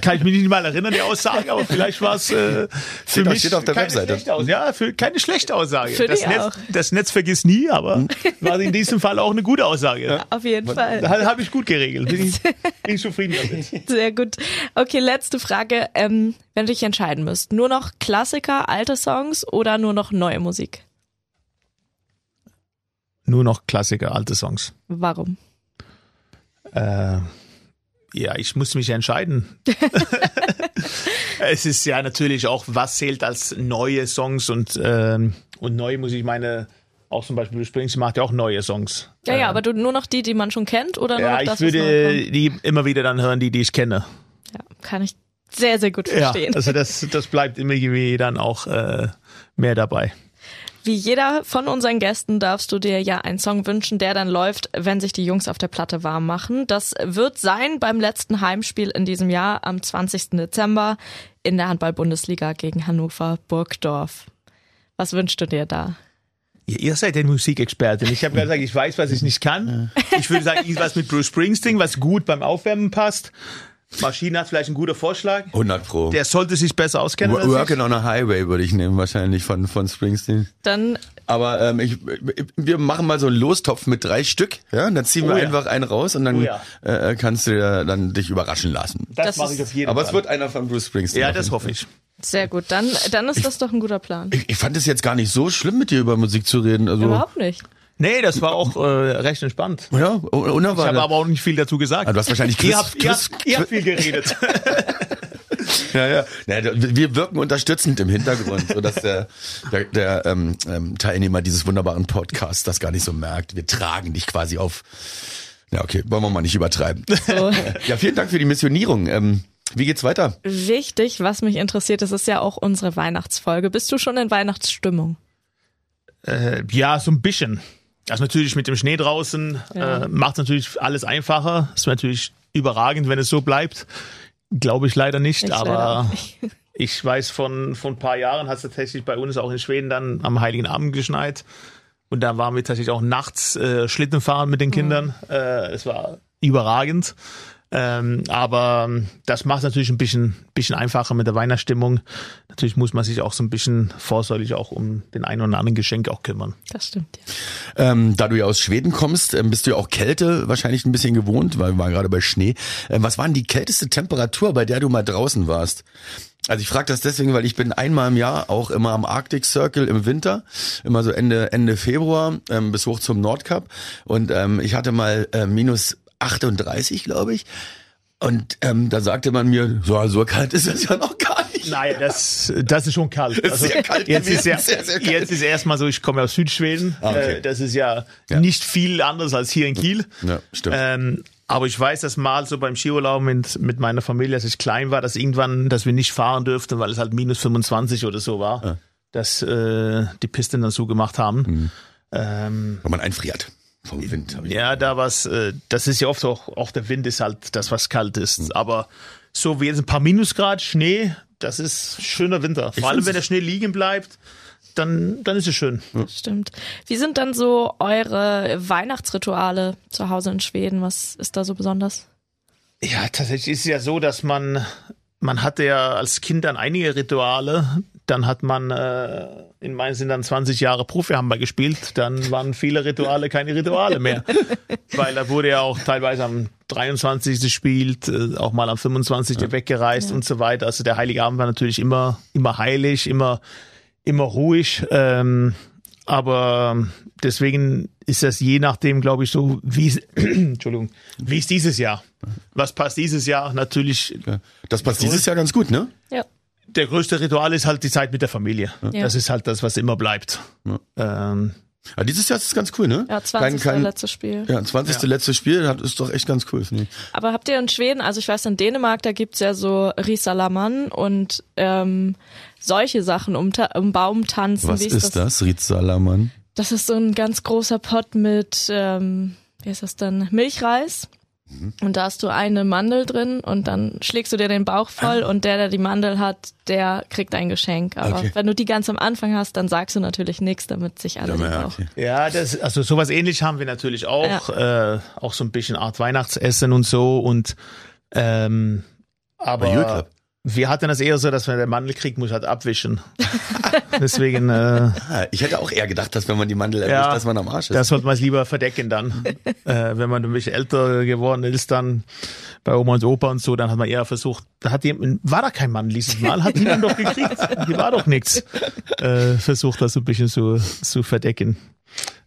kann ich mich nicht mal erinnern, die Aussage, aber vielleicht war es äh, für Steht mich steht auf der keine Webseite. schlechte Aussage. Ja, für, keine schlechte Aussage. Für das, dich Netz, auch. das Netz vergisst nie, aber war in diesem Fall auch eine gute Aussage. Auf jeden Fall. Da habe ich gut geregelt. Bin ich, bin ich zufrieden damit. Sehr gut. Okay, letzte Frage. Ähm, wenn du dich entscheiden müsst, nur noch Klassiker, alte Songs oder nur noch neue Musik? Nur noch Klassiker, alte Songs. Warum? Äh, ja, ich muss mich entscheiden. <laughs> es ist ja natürlich auch, was zählt als neue Songs und, ähm, und neue Musik. Ich meine, auch zum Beispiel Springsteen macht ja auch neue Songs. Ja, ja, aber du nur noch die, die man schon kennt oder nur Ja, noch ich das, neu würde die immer wieder dann hören, die, die ich kenne. Ja, kann ich sehr, sehr gut verstehen. Ja, also das, das bleibt immer irgendwie dann auch äh, mehr dabei. Wie jeder von unseren Gästen darfst du dir ja einen Song wünschen, der dann läuft, wenn sich die Jungs auf der Platte warm machen. Das wird sein beim letzten Heimspiel in diesem Jahr am 20. Dezember in der Handball-Bundesliga gegen Hannover Burgdorf. Was wünschst du dir da? Ihr, ihr seid ja Musikexpertin. Ich habe gerade gesagt, ich weiß, was ich nicht kann. Ich würde sagen, irgendwas mit Bruce Springsteen, was gut beim Aufwärmen passt. Maschine hat vielleicht einen guten Vorschlag. 100 pro. Der sollte sich besser auskennen. als ich. Working on a Highway würde ich nehmen, wahrscheinlich von, von Springsteen. Dann Aber ähm, ich, wir machen mal so einen Lostopf mit drei Stück, ja, und dann ziehen Oh wir ja. einfach einen raus und dann Oh ja. äh, kannst du dir dann dich überraschen lassen. Das, Das mache ich auf jeden Aber Fall. es wird einer von Bruce Springsteen. ja, auf das hoffe ich. Sehr gut, dann, dann ist das doch ein guter Plan. Ich, ich fand es jetzt gar nicht so schlimm, mit dir über Musik zu reden. Also, Überhaupt nicht. Nee, das war auch äh, recht entspannt. ja, un- Ich habe unerwartet. aber auch nicht viel dazu gesagt. Ah, du hast wahrscheinlich Chris, ihr, habt, ihr, habt, ihr habt viel geredet. <laughs> Ja, ja. ja. da- Wir wirken unterstützend im Hintergrund, sodass der, der, der ähm, ähm, Teilnehmer dieses wunderbaren Podcasts das gar nicht so merkt. Wir tragen dich quasi auf. Ja, okay, wollen wir mal nicht übertreiben. <laughs> So. Ja, vielen Dank für die Missionierung. Ähm, wie geht's weiter? Wichtig, was mich interessiert, das ist ja auch unsere Weihnachtsfolge. Bist du schon in Weihnachtsstimmung? äh, ja, so ein bisschen. Also natürlich mit dem Schnee draußen Ja. äh, macht natürlich alles einfacher. Ist natürlich überragend, wenn es so bleibt. Glaube ich leider nicht, Ich leider aber auch nicht. <laughs> ich weiß von, von ein paar Jahren hat es tatsächlich bei uns auch in Schweden dann am Heiligen Abend geschneit. Und da waren wir tatsächlich auch nachts äh, Schlitten fahren mit den Kindern. Äh, es war überragend. Ähm, aber das macht es natürlich ein bisschen, bisschen einfacher mit der Weihnachtsstimmung. Natürlich muss man sich auch so ein bisschen vorsorglich auch um den einen oder anderen Geschenk auch kümmern. Das stimmt, ja. Ähm, da du ja aus Schweden kommst, ähm, bist du ja auch Kälte wahrscheinlich ein bisschen gewohnt, weil wir waren gerade bei Schnee. Ähm, was war denn die kälteste Temperatur, bei der du mal draußen warst? Also ich frage das deswegen, weil ich bin einmal im Jahr auch immer am Arctic Circle im Winter, immer so Ende Ende Februar ähm, bis hoch zum Nordkap und ähm, ich hatte mal äh, minus 38, glaube ich. Und ähm, da sagte man mir, so, so kalt ist es ja noch gar nicht. Nein, das, das ist schon kalt. Also <laughs> Ist sehr kalt jetzt ist ja, sehr, sehr kalt. jetzt ist erstmal so, ich komme aus Südschweden. Ah, okay. Äh, Das ist ja, Ja. nicht viel anders als hier in Kiel. Ja, stimmt. Ähm, aber ich weiß, dass mal so beim Skiurlaub mit, mit meiner Familie, als ich klein war, dass irgendwann, dass wir nicht fahren dürften, weil es halt minus 25 oder so war, dass äh, die Pisten dann zugemacht haben. Mhm. Ähm, Wenn man einfriert vom Wind. ich- ja, da was, äh, das ist ja oft auch, auch der Wind ist halt das, was kalt ist. Mhm. Aber so wie jetzt ein paar Minusgrad Schnee, das ist schöner Winter. Vor allem, find's- wenn der Schnee liegen bleibt, dann, dann ist es schön. Das stimmt. Wie sind dann so eure Weihnachtsrituale zu Hause in Schweden? Was ist da so besonders? Ja, tatsächlich ist es ja so, dass man, man hatte ja als Kind dann einige Rituale. Dann hat man, äh, in meinen sind dann 20 Jahre Profi-Handball gespielt. Dann waren viele Rituale keine Rituale mehr. <laughs> Weil da wurde ja auch teilweise am 23. gespielt, äh, auch mal am 25. weggereist und so weiter. Also der Heilige Abend war natürlich immer, immer heilig, immer, immer ruhig. Ähm, aber deswegen ist das je nachdem, glaube ich, so, wie es, <clears throat> Entschuldigung, wie ist dieses Jahr? Was passt dieses Jahr? Natürlich, Ja. Das passt dieses Jahr ganz gut, ne? Ja. Der größte Ritual ist halt die Zeit mit der Familie. Ja. Das ist halt das, was immer bleibt. Ähm, Ja, dieses Jahr ist es ganz cool, ne? Ja, 20. Kein, kein, letztes Spiel. ja, 20. Ja. letztes Spiel, das ist doch echt ganz cool, finde ich. Aber habt ihr in Schweden, also ich weiß, in Dänemark, da gibt's ja so Risalaman und ähm, solche Sachen, um, um Baumtanzen. Was Wie ist das, Rizalaman? Das ist so ein ganz großer Pott mit, ähm, wie heißt das dann, Milchreis. Mhm. Und da hast du eine Mandel drin und dann schlägst du dir den Bauch voll und der, der die Mandel hat, der kriegt ein Geschenk. Aber Ah. Okay. wenn du die ganz am Anfang hast, dann sagst du natürlich nichts, damit sich alle Ja, okay. ja, das, also sowas ähnlich haben wir natürlich auch. Äh, auch so ein bisschen Art Weihnachtsessen und so. Und ähm, aber. Wir hatten das eher so, dass wenn der Mandel kriegt, muss halt abwischen. <laughs> Deswegen, äh, Ah, ich hätte auch eher gedacht, dass wenn man die Mandel erwischt, Ja, dass man am Arsch ist. Da sollte man es lieber verdecken dann. <laughs> äh, wenn man ein bisschen älter geworden ist, dann bei Oma und Opa und so, dann hat man eher versucht, da hat jemand, war da kein Mann dieses Mal, hat niemand doch gekriegt, <laughs> die war doch nichts. Äh, versucht das so ein bisschen zu, zu verdecken.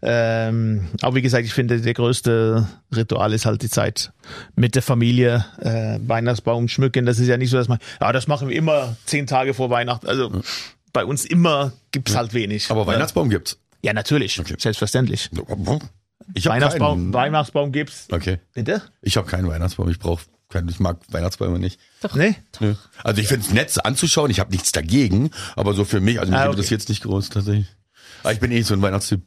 Ähm, aber wie gesagt, ich finde, der größte Ritual ist halt die Zeit mit der Familie, äh, Weihnachtsbaum schmücken. Das ist ja nicht so, dass man, ja, das machen wir immer zehn Tage vor Weihnachten. Also bei uns immer gibt's halt wenig. Aber Weihnachtsbaum gibt's. Ja, natürlich. Selbstverständlich. Ich habe Weihnachtsbaum, keinen. Weihnachtsbaum gibt's. Okay. Bitte? Ich habe keinen Weihnachtsbaum. Ich brauche keinen. Ich mag Weihnachtsbäume nicht. Nee? Nö. Also ich finde es nett anzuschauen. Ich habe nichts dagegen. Aber so für mich, also mich Ah, okay. interessiert es nicht groß tatsächlich. Aber ich bin eh so ein Weihnachtstyp.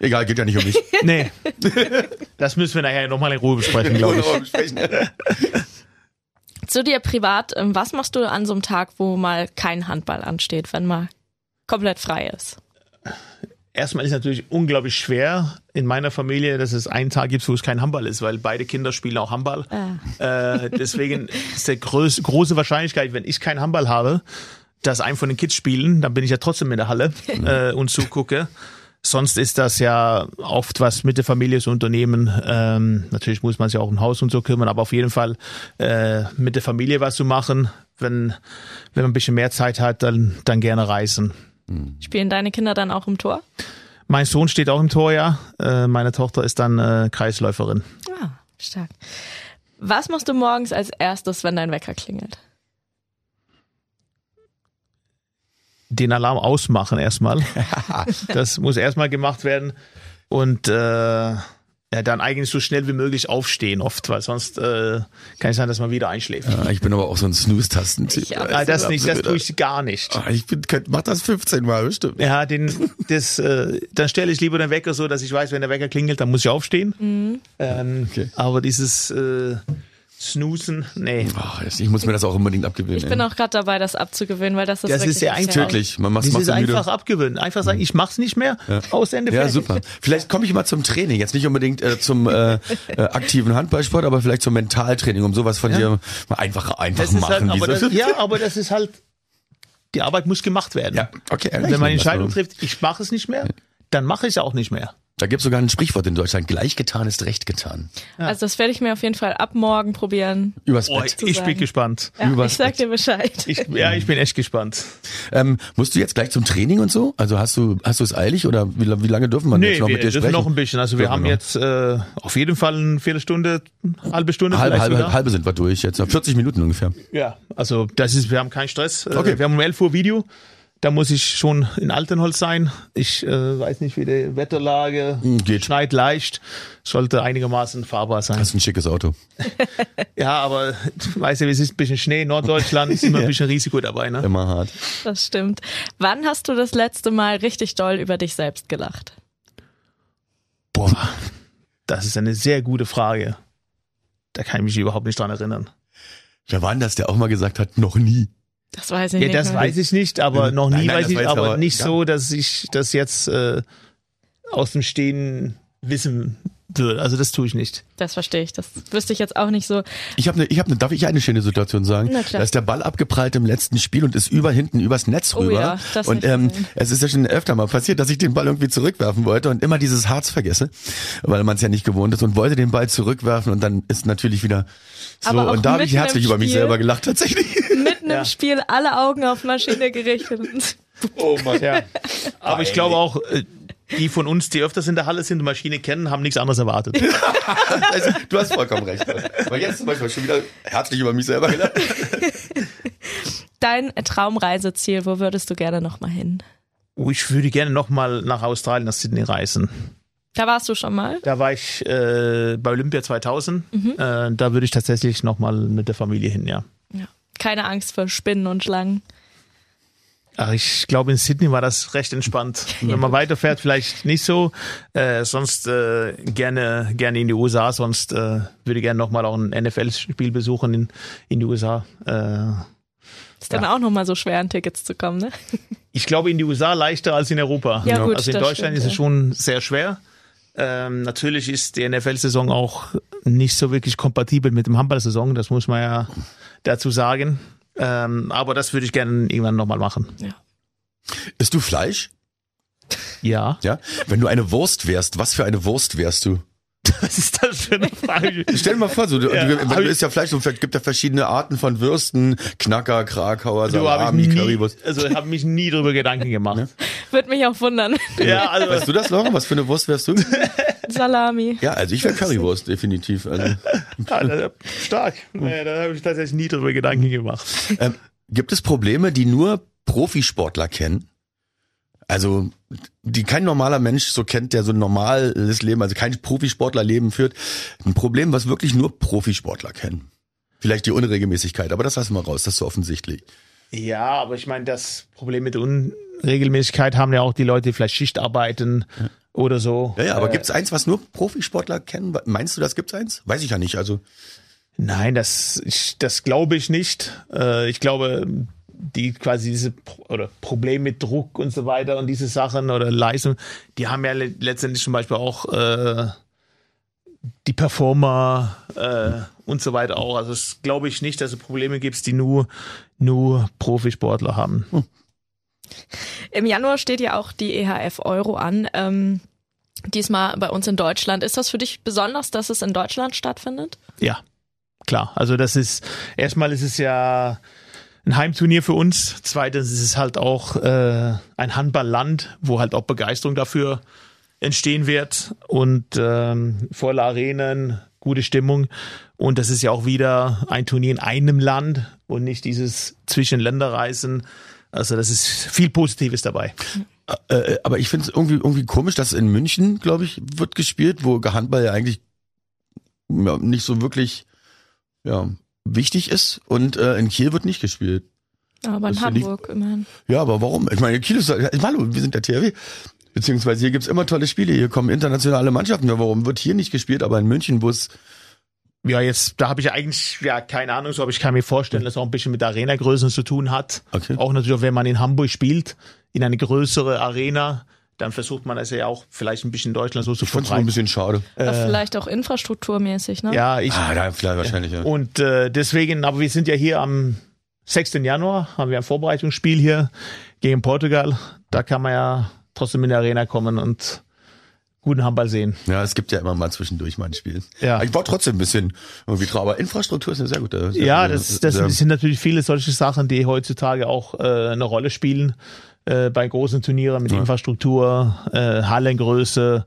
Egal, geht ja nicht um mich. <laughs> Nee. Das müssen wir nachher nochmal in Ruhe besprechen, glaube ich. Besprechen. <laughs> Zu dir privat, ähm, was machst du an so einem Tag, wo mal kein Handball ansteht, wenn mal komplett frei ist? Erstmal ist natürlich unglaublich schwer in meiner Familie, dass es einen Tag gibt, wo es kein Handball ist, weil beide Kinder spielen auch Handball. Äh, deswegen <laughs> ist der groß, große Wahrscheinlichkeit, wenn ich keinen Handball habe, dass ein von den Kids spielen, dann bin ich ja trotzdem in der Halle äh, und zugucke. Sonst ist das ja oft was mit der Familie zu unternehmen. Ähm, natürlich muss man sich auch um Haus und so kümmern, aber auf jeden Fall äh, mit der Familie was zu machen. wenn, wenn man ein bisschen mehr Zeit hat, dann, dann gerne reisen. Spielen deine Kinder dann auch im Tor? Mein Sohn steht auch im Tor, ja. Äh, meine Tochter ist dann äh, Kreisläuferin. Ah, stark. Was machst du morgens als erstes, wenn dein Wecker klingelt? Den Alarm ausmachen erstmal. <laughs> das muss erstmal gemacht werden. Und äh, ja, dann eigentlich so schnell wie möglich aufstehen oft, weil sonst äh, kann es sein, dass man wieder einschläft. Ja, ich bin aber auch so ein Snooze-Tastentyp. Auch. Ah, das nicht, das tue ich gar nicht. Ah, Ich bin, könnt, mach das 15 Mal, bestimmt. Ja, den, das, äh, dann stelle ich lieber den Wecker so, dass ich weiß, wenn der Wecker klingelt, dann muss ich aufstehen. Ähm, Okay. Aber dieses äh, Snoosen, nee. Ach, ich muss mir das auch unbedingt abgewöhnen. Ich bin auch gerade dabei, das abzugewöhnen, weil das ist Das wirklich ist ja eigentlich man macht Das ist müde. einfach abgewöhnen. Einfach sagen, ich mach's nicht mehr. Aus Ende Ja, fertig. super. Vielleicht komme ich mal zum Training. Jetzt nicht unbedingt äh, zum äh, <laughs> äh, aktiven Handballsport, aber vielleicht zum Mentaltraining, um sowas von dir mal einfach, einfach ist machen. halt, aber das, ja, <laughs> aber das ist halt, die Arbeit muss gemacht werden. ja, okay. Wenn man eine das Entscheidung trifft, ich mache es nicht mehr, dann mache ich es auch nicht mehr. Da gibt es sogar ein Sprichwort in Deutschland, gleich getan ist recht getan. Also das werde ich mir auf jeden Fall ab morgen probieren. Übers Oh, Bett. ich sagen. bin gespannt. Ja, Übers ich sag Bett. dir Bescheid. Ich, ja, ich bin echt gespannt. Ähm, musst du jetzt gleich zum Training und so? Also hast du hast du es eilig oder wie, wie lange dürfen wir Nee, jetzt noch wir mit dir dürfen sprechen? noch ein bisschen. Also wir Dürfen haben noch. jetzt äh, auf jeden Fall eine Viertelstunde, eine halbe Stunde halbe, halbe, sogar. halbe sind wir durch jetzt. 40 Minuten ungefähr. Ja, also das ist, wir haben keinen Stress. Äh, Okay. Wir haben um 11 Uhr Video. Da muss ich schon in Altenholz sein. Ich äh, weiß nicht, wie die Wetterlage Hm, geht. schneit leicht. Sollte einigermaßen fahrbar sein. Das ist ein schickes Auto. <laughs> Ja, aber weißt du, wie es ist, ein bisschen Schnee in Norddeutschland, ist immer ein bisschen Risiko dabei. Ne? Immer hart. Das stimmt. Wann hast du das letzte Mal richtig doll über dich selbst gelacht? Boah, das ist eine sehr gute Frage. Da kann ich mich überhaupt nicht dran erinnern. Wer war denn das, der auch mal gesagt hat, noch nie? Das weiß ich Ja, nicht. das mehr. weiß ich nicht, aber noch Nein, nie nein, weiß das ich, weiß aber aber, nicht ja. so, dass ich das jetzt äh, aus dem Stehen wissen würde. Also das tue ich nicht. Das verstehe ich. Das wüsste ich jetzt auch nicht so. Ich habe eine, ich habe eine, darf ich eine schöne Situation sagen? Na klar. Da ist der Ball abgeprallt im letzten Spiel und ist über hinten übers Netz Oh rüber. ja, das und ähm, gesehen. es ist ja schon öfter mal passiert, dass ich den Ball irgendwie zurückwerfen wollte und immer dieses Harz vergesse, weil man es ja nicht gewohnt ist und wollte den Ball zurückwerfen und dann ist natürlich wieder so Aber auch und da habe ich herzlich über mich selber gelacht tatsächlich. Mitten Ja. im Spiel alle Augen auf Maschine gerichtet. <laughs> Oh Mann. Ja. Aber ich glaube auch, äh, die von uns, die öfters in der Halle sind und Maschine kennen, haben nichts anderes erwartet. <laughs> Also, du hast vollkommen recht. Weil jetzt zum Beispiel schon wieder herzlich über mich selber gelacht. Dein Traumreiseziel, wo würdest du gerne nochmal hin? Oh, ich würde gerne nochmal nach Australien, nach Sydney reisen. Da warst du schon mal. Da war ich äh, bei Olympia 2000. Mhm. Äh, da würde ich tatsächlich nochmal mit der Familie hin, ja. Ja. Keine Angst vor Spinnen und Schlangen. Ach, ich glaube, in Sydney war das recht entspannt. <laughs> Wenn man weiterfährt, vielleicht nicht so. Äh, sonst äh, gerne gerne in die USA. Sonst äh, würde ich gerne nochmal auch ein NFL-Spiel besuchen in, in die USA. Äh, Ist dann auch nochmal so schwer, an Tickets zu kommen, ne? <laughs> ich glaube, in die USA leichter als in Europa. Ja, gut, also in Deutschland stimmt, ist es ja. schon sehr schwer. Ähm, natürlich ist die NFL-Saison auch nicht so wirklich kompatibel mit dem Handball-Saison. Das muss man ja dazu sagen. Ähm, aber das würde ich gerne irgendwann nochmal machen. Ja. Isst du Fleisch? Ja. Ja. Wenn du eine Wurst wärst, was für eine Wurst wärst du? <laughs> Was ist das für eine Frage? Stell dir mal vor, so, du, Ja, du, du ich- isst ja Fleisch, so, es gibt ja verschiedene Arten von Würsten, Knacker, Krakauer, Salami, ich Currywurst. also habe mich nie darüber Gedanken gemacht. Würde mich auch wundern. Ja, also Weißt du das, Laura? Was für eine Wurst wärst du? <laughs> Salami. Ja, also ich wäre Currywurst, definitiv. Also, <laughs> ja, da- stark. Naja, da habe ich tatsächlich nie darüber Gedanken gemacht. ähm, gibt es Probleme, die nur Profisportler kennen? Also, die kein normaler Mensch so kennt, der so ein normales Leben, also kein Profisportlerleben führt. Ein Problem, was wirklich nur Profisportler kennen. Vielleicht die Unregelmäßigkeit, aber das lassen wir raus, das ist so offensichtlich. Ja, aber ich meine, das Problem mit Unregelmäßigkeit haben ja auch die Leute, die vielleicht Schicht arbeiten oder so. Ja, ja, aber Äh, gibt's eins, was nur Profisportler kennen? Meinst du, das gibt's eins? Weiß ich ja nicht. Also Nein, das, ich, das glaube ich nicht. Äh, ich glaube, die quasi diese Pro oder Problem mit Druck und so weiter und diese Sachen oder Leistung, die haben ja le letztendlich zum Beispiel auch äh, die Performer äh, und so weiter auch. Also das glaube ich nicht, dass es Probleme gibt, die nur nur Profisportler haben. Im Januar steht ja auch die EHF Euro an. Ähm, diesmal bei uns in Deutschland. Ist das für dich besonders, dass es in Deutschland stattfindet? Ja, klar. Also das ist erstmal ist es ja ein Heimturnier für uns. Zweitens ist es halt auch äh, ein Handballland, wo halt auch Begeisterung dafür entstehen wird und ähm, volle Arenen, gute Stimmung. Und das ist ja auch wieder ein Turnier in einem Land und nicht dieses Zwischenländerreisen. Also das ist viel Positives dabei. Äh, äh, aber ich finde es irgendwie, irgendwie komisch, dass in München, glaube ich, wird gespielt, wo Handball ja eigentlich ja, nicht so wirklich ja, wichtig ist und äh, in Kiel wird nicht gespielt. Aber in Das finde ich- Hamburg immerhin. Ja, aber warum? Ich meine, Kiel ist, hallo, wir sind der THW. Beziehungsweise hier gibt's immer tolle Spiele, hier kommen internationale Mannschaften. Ja, warum wird hier nicht gespielt, aber in München, wo es Ja, jetzt, da habe ich eigentlich, ja, keine Ahnung, so, aber ich kann mir vorstellen, dass es auch ein bisschen mit Arenagrößen zu tun hat. Okay. Auch natürlich, wenn man in Hamburg spielt, in eine größere Arena, dann versucht man es ja auch vielleicht ein bisschen in Deutschland so zu ich fand's nur ein bisschen schade. Aber vielleicht auch infrastrukturmäßig, ne? Ja, ich, Ah, da vielleicht wahrscheinlich, ja. Und äh, deswegen, aber wir sind ja hier am 6. Januar, haben wir ein Vorbereitungsspiel hier gegen Portugal. Da kann man ja trotzdem in die Arena kommen und guten Handball sehen. Ja, es gibt ja immer mal zwischendurch mal ein Spiel. Ja. Aber Ich war trotzdem ein bisschen irgendwie traurig. Aber Infrastruktur ist eine sehr gute. Sehr, Ja, das, das sehr, sind natürlich viele solche Sachen, die heutzutage auch äh, eine Rolle spielen äh, bei großen Turnieren mit Infrastruktur, äh, Hallengröße.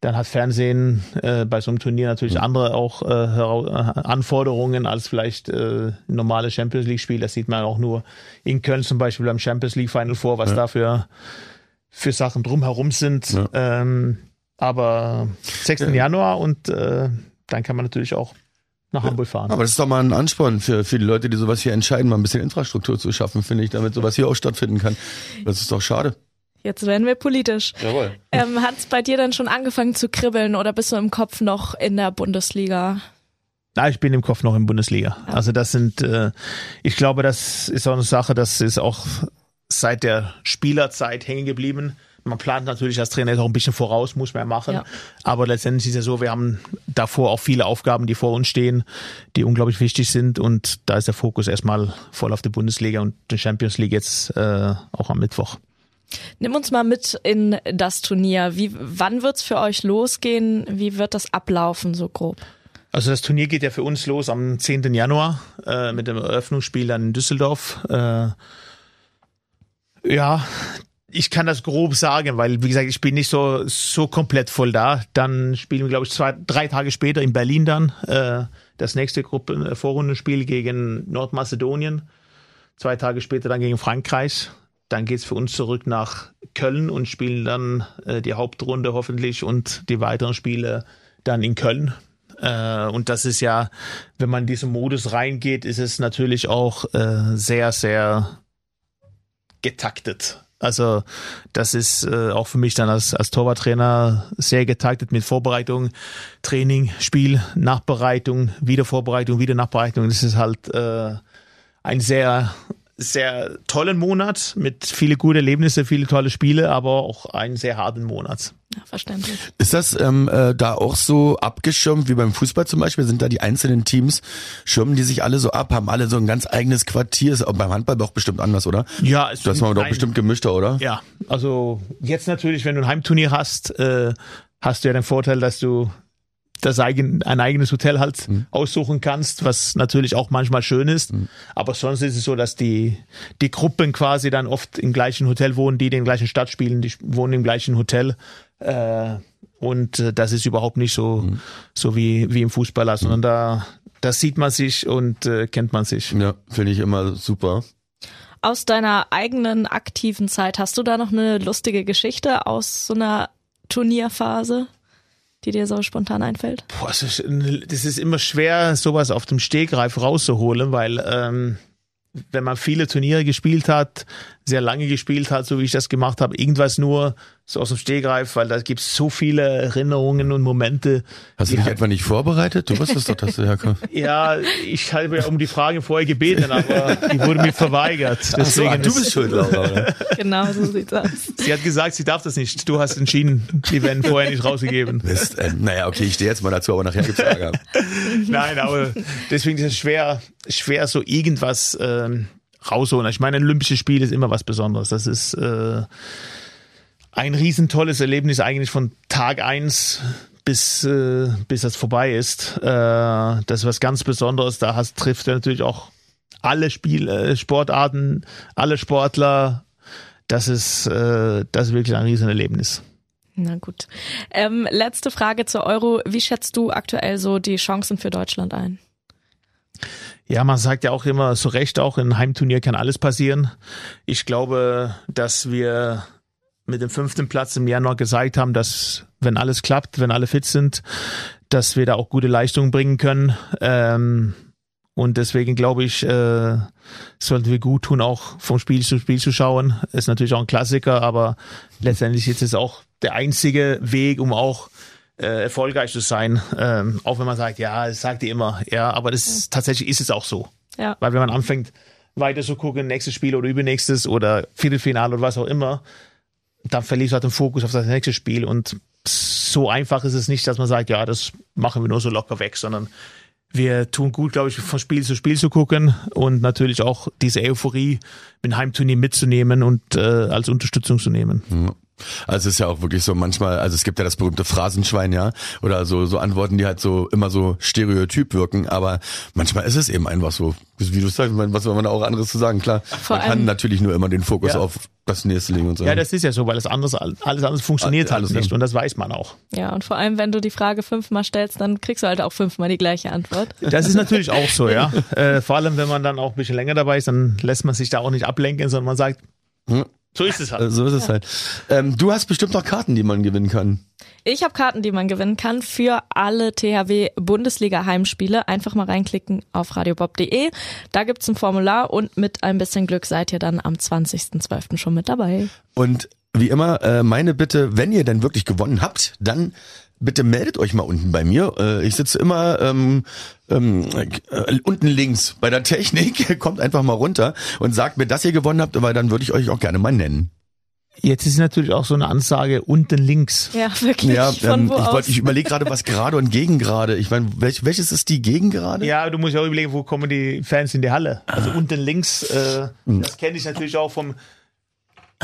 Dann hat Fernsehen äh, bei so einem Turnier natürlich andere auch äh, äh, Anforderungen als vielleicht äh, normale Champions League Spiel. Das sieht man auch nur in Köln zum Beispiel beim Champions League Final Four, was da für, für Sachen drumherum sind. Ja. Ähm, aber 6. Januar und äh, dann kann man natürlich auch nach Hamburg fahren. aber das ist doch mal ein Ansporn für, für die Leute, die sowas hier entscheiden, mal ein bisschen Infrastruktur zu schaffen, finde ich, damit sowas hier auch stattfinden kann. Das ist doch schade. Jetzt werden wir politisch. Jawohl. Ähm, hat's bei dir dann schon angefangen zu kribbeln oder bist du im Kopf noch in der Bundesliga? Na, ich bin im Kopf noch in Bundesliga. Also das sind, äh, ich glaube, das ist auch eine Sache, das ist auch seit der Spielerzeit hängen geblieben. Man plant natürlich als Trainer auch ein bisschen voraus, muss man ja machen. Ja. Aber letztendlich ist ja so, wir haben davor auch viele Aufgaben, die vor uns stehen, die unglaublich wichtig sind. Und da ist der Fokus erstmal voll auf die Bundesliga und die Champions League jetzt äh, auch am Mittwoch. Nimm uns mal mit in das Turnier. Wie, wann wird's für euch losgehen? Wie wird das ablaufen, so grob? Also das Turnier geht ja für uns los am 10. Januar äh, mit dem Eröffnungsspiel dann in Düsseldorf. Äh, ja, ich kann das grob sagen, weil wie gesagt, ich bin nicht so so komplett voll da. Dann spielen wir, glaube ich, zwei, drei Tage später in Berlin dann äh, das nächste Gruppen äh, Vorrundenspiel gegen Nordmazedonien. Zwei Tage später dann gegen Frankreich. Dann geht's für uns zurück nach Köln und spielen dann äh, die Hauptrunde hoffentlich und die weiteren Spiele dann in Köln. Äh, und das ist ja, wenn man in diesen Modus reingeht, ist es natürlich auch äh, sehr, sehr getaktet. Also das ist äh, auch für mich dann als, als Torwarttrainer sehr getaktet mit Vorbereitung, Training, Spiel, Nachbereitung, Wiedervorbereitung, wieder Nachbereitung. Das ist halt äh, ein sehr sehr tollen Monat mit viele gute Erlebnisse, viele tolle Spiele, aber auch einen sehr harten Monat. Ja, verständlich. Ist das ähm, äh, da auch so abgeschirmt wie beim Fußball zum Beispiel? Sind da die einzelnen Teams, schirmen die sich alle so ab, haben alle so ein ganz eigenes Quartier? Ist auch beim Handball doch bestimmt anders, oder? Ja, es Das war doch bestimmt gemischter, oder? Ja, also jetzt natürlich, wenn du ein Heimturnier hast, äh, hast du ja den Vorteil, dass du das eigen, ein eigenes Hotel halt aussuchen kannst, was natürlich auch manchmal schön ist. Aber sonst ist es so, dass die, die Gruppen quasi dann oft im gleichen Hotel wohnen, die den gleichen Stadt spielen, die wohnen im gleichen Hotel. Äh, und äh, das ist überhaupt nicht so, so wie, wie im Fußballer, sondern da, da sieht man sich und äh, kennt man sich. Ja, finde ich immer super. Aus deiner eigenen aktiven Zeit, hast du da noch eine lustige Geschichte aus so einer Turnierphase, die dir so spontan einfällt? Boah, es ist, das ist immer schwer, sowas auf dem Stegreif rauszuholen, weil ähm, wenn man viele Turniere gespielt hat, sehr lange gespielt hat, so wie ich das gemacht habe, irgendwas nur so aus dem Stegreif, weil da gibt's so viele Erinnerungen und Momente. Hast du dich etwa nicht vorbereitet? Du wusstest doch, dass du herkommst. <laughs> Ja, ich habe ja um die Frage vorher gebeten, aber die wurde mir verweigert. Deswegen ah, du ist- bist schuld, Laura. oder? Genau, so sieht's aus. sie hat gesagt, sie darf das nicht. Du hast entschieden, die werden vorher nicht rausgegeben. Mist, äh, naja, okay, ich stehe jetzt mal dazu, aber nachher gibt's Ärger. Nein, aber deswegen ist es schwer, schwer so irgendwas ähm, rausholen. Ich meine, ein Olympisches Spiel ist immer was Besonderes. Das ist äh, ein riesentolles Erlebnis eigentlich von Tag eins bis äh, bis das vorbei ist. Äh, das ist was ganz Besonderes. Da hast, trifft er natürlich auch alle Spiel, äh, Sportarten, alle Sportler. Das ist, äh, das ist wirklich ein Riesenerlebnis. Na gut. Ähm, letzte Frage zur Euro. Wie schätzt du aktuell so die Chancen für Deutschland ein? Ja, man sagt ja auch immer zu Recht, auch in Heimturnier kann alles passieren. Ich glaube, dass wir mit dem fünften Platz im Januar gezeigt haben, dass wenn alles klappt, wenn alle fit sind, dass wir da auch gute Leistungen bringen können. Ähm, und deswegen glaube ich, äh, sollten wir gut tun, auch vom Spiel zu Spiel zu schauen. Ist natürlich auch ein Klassiker, aber letztendlich ist es auch der einzige Weg, um auch äh, erfolgreich zu sein. Ähm, auch wenn man sagt, ja, das sagt ihr immer, ja, aber das ist, tatsächlich ist es auch so. Ja. Weil wenn man anfängt, weiter zu gucken, nächstes Spiel oder übernächstes oder Viertelfinale oder was auch immer, dann verlierst du halt den Fokus auf das nächste Spiel und so einfach ist es nicht, dass man sagt, ja, das machen wir nur so locker weg, sondern wir tun gut, glaube ich, von Spiel zu Spiel zu gucken und natürlich auch diese Euphorie mit Heimturnier mitzunehmen und äh, als Unterstützung zu nehmen. Also es ist ja auch wirklich so manchmal, also es gibt ja das berühmte Phrasenschwein, ja, oder so so Antworten, die halt so immer so stereotyp wirken, aber manchmal ist es eben einfach so, wie du sagst, was soll man da auch anderes zu sagen, klar. Vor man kann natürlich nur immer den Fokus Ja. auf das nächste legen und so. Ja, das ist ja so, weil das anders, alles andere funktioniert Alles halt nicht und das weiß man auch. Ja, und vor allem, wenn du die Frage fünfmal stellst, dann kriegst du halt auch fünfmal die gleiche Antwort. Das ist natürlich auch so, ja. <laughs> Äh, vor allem, wenn man dann auch ein bisschen länger dabei ist, dann lässt man sich da auch nicht ablenken, sondern man sagt, Hm. So ist es Äh, halt. So ist es halt. Ähm, du hast bestimmt noch Karten, die man gewinnen kann. Ich habe Karten, die man gewinnen kann für alle THW Bundesliga Heimspiele. Einfach mal reinklicken auf radiobob.de. Da gibt's ein Formular und mit ein bisschen Glück seid ihr dann am 20.12. schon mit dabei. Und wie immer, äh, meine Bitte, wenn ihr denn wirklich gewonnen habt, dann bitte meldet euch mal unten bei mir. Äh, ich sitze immer ähm, ähm, äh, unten links bei der Technik. <laughs> Kommt einfach mal runter und sagt mir, dass ihr gewonnen habt, weil dann würde ich euch auch gerne mal nennen. Jetzt ist natürlich auch so eine Ansage unten links. Ja, wirklich. Ja, Von ähm, wo ich, wollt, ich überlege gerade, was gerade und gegen gerade. Ich meine, welch, welches ist die gegen gerade? Ja, du musst ja auch überlegen, wo kommen die Fans in die Halle. Also unten links, äh, das kenne ich natürlich auch vom.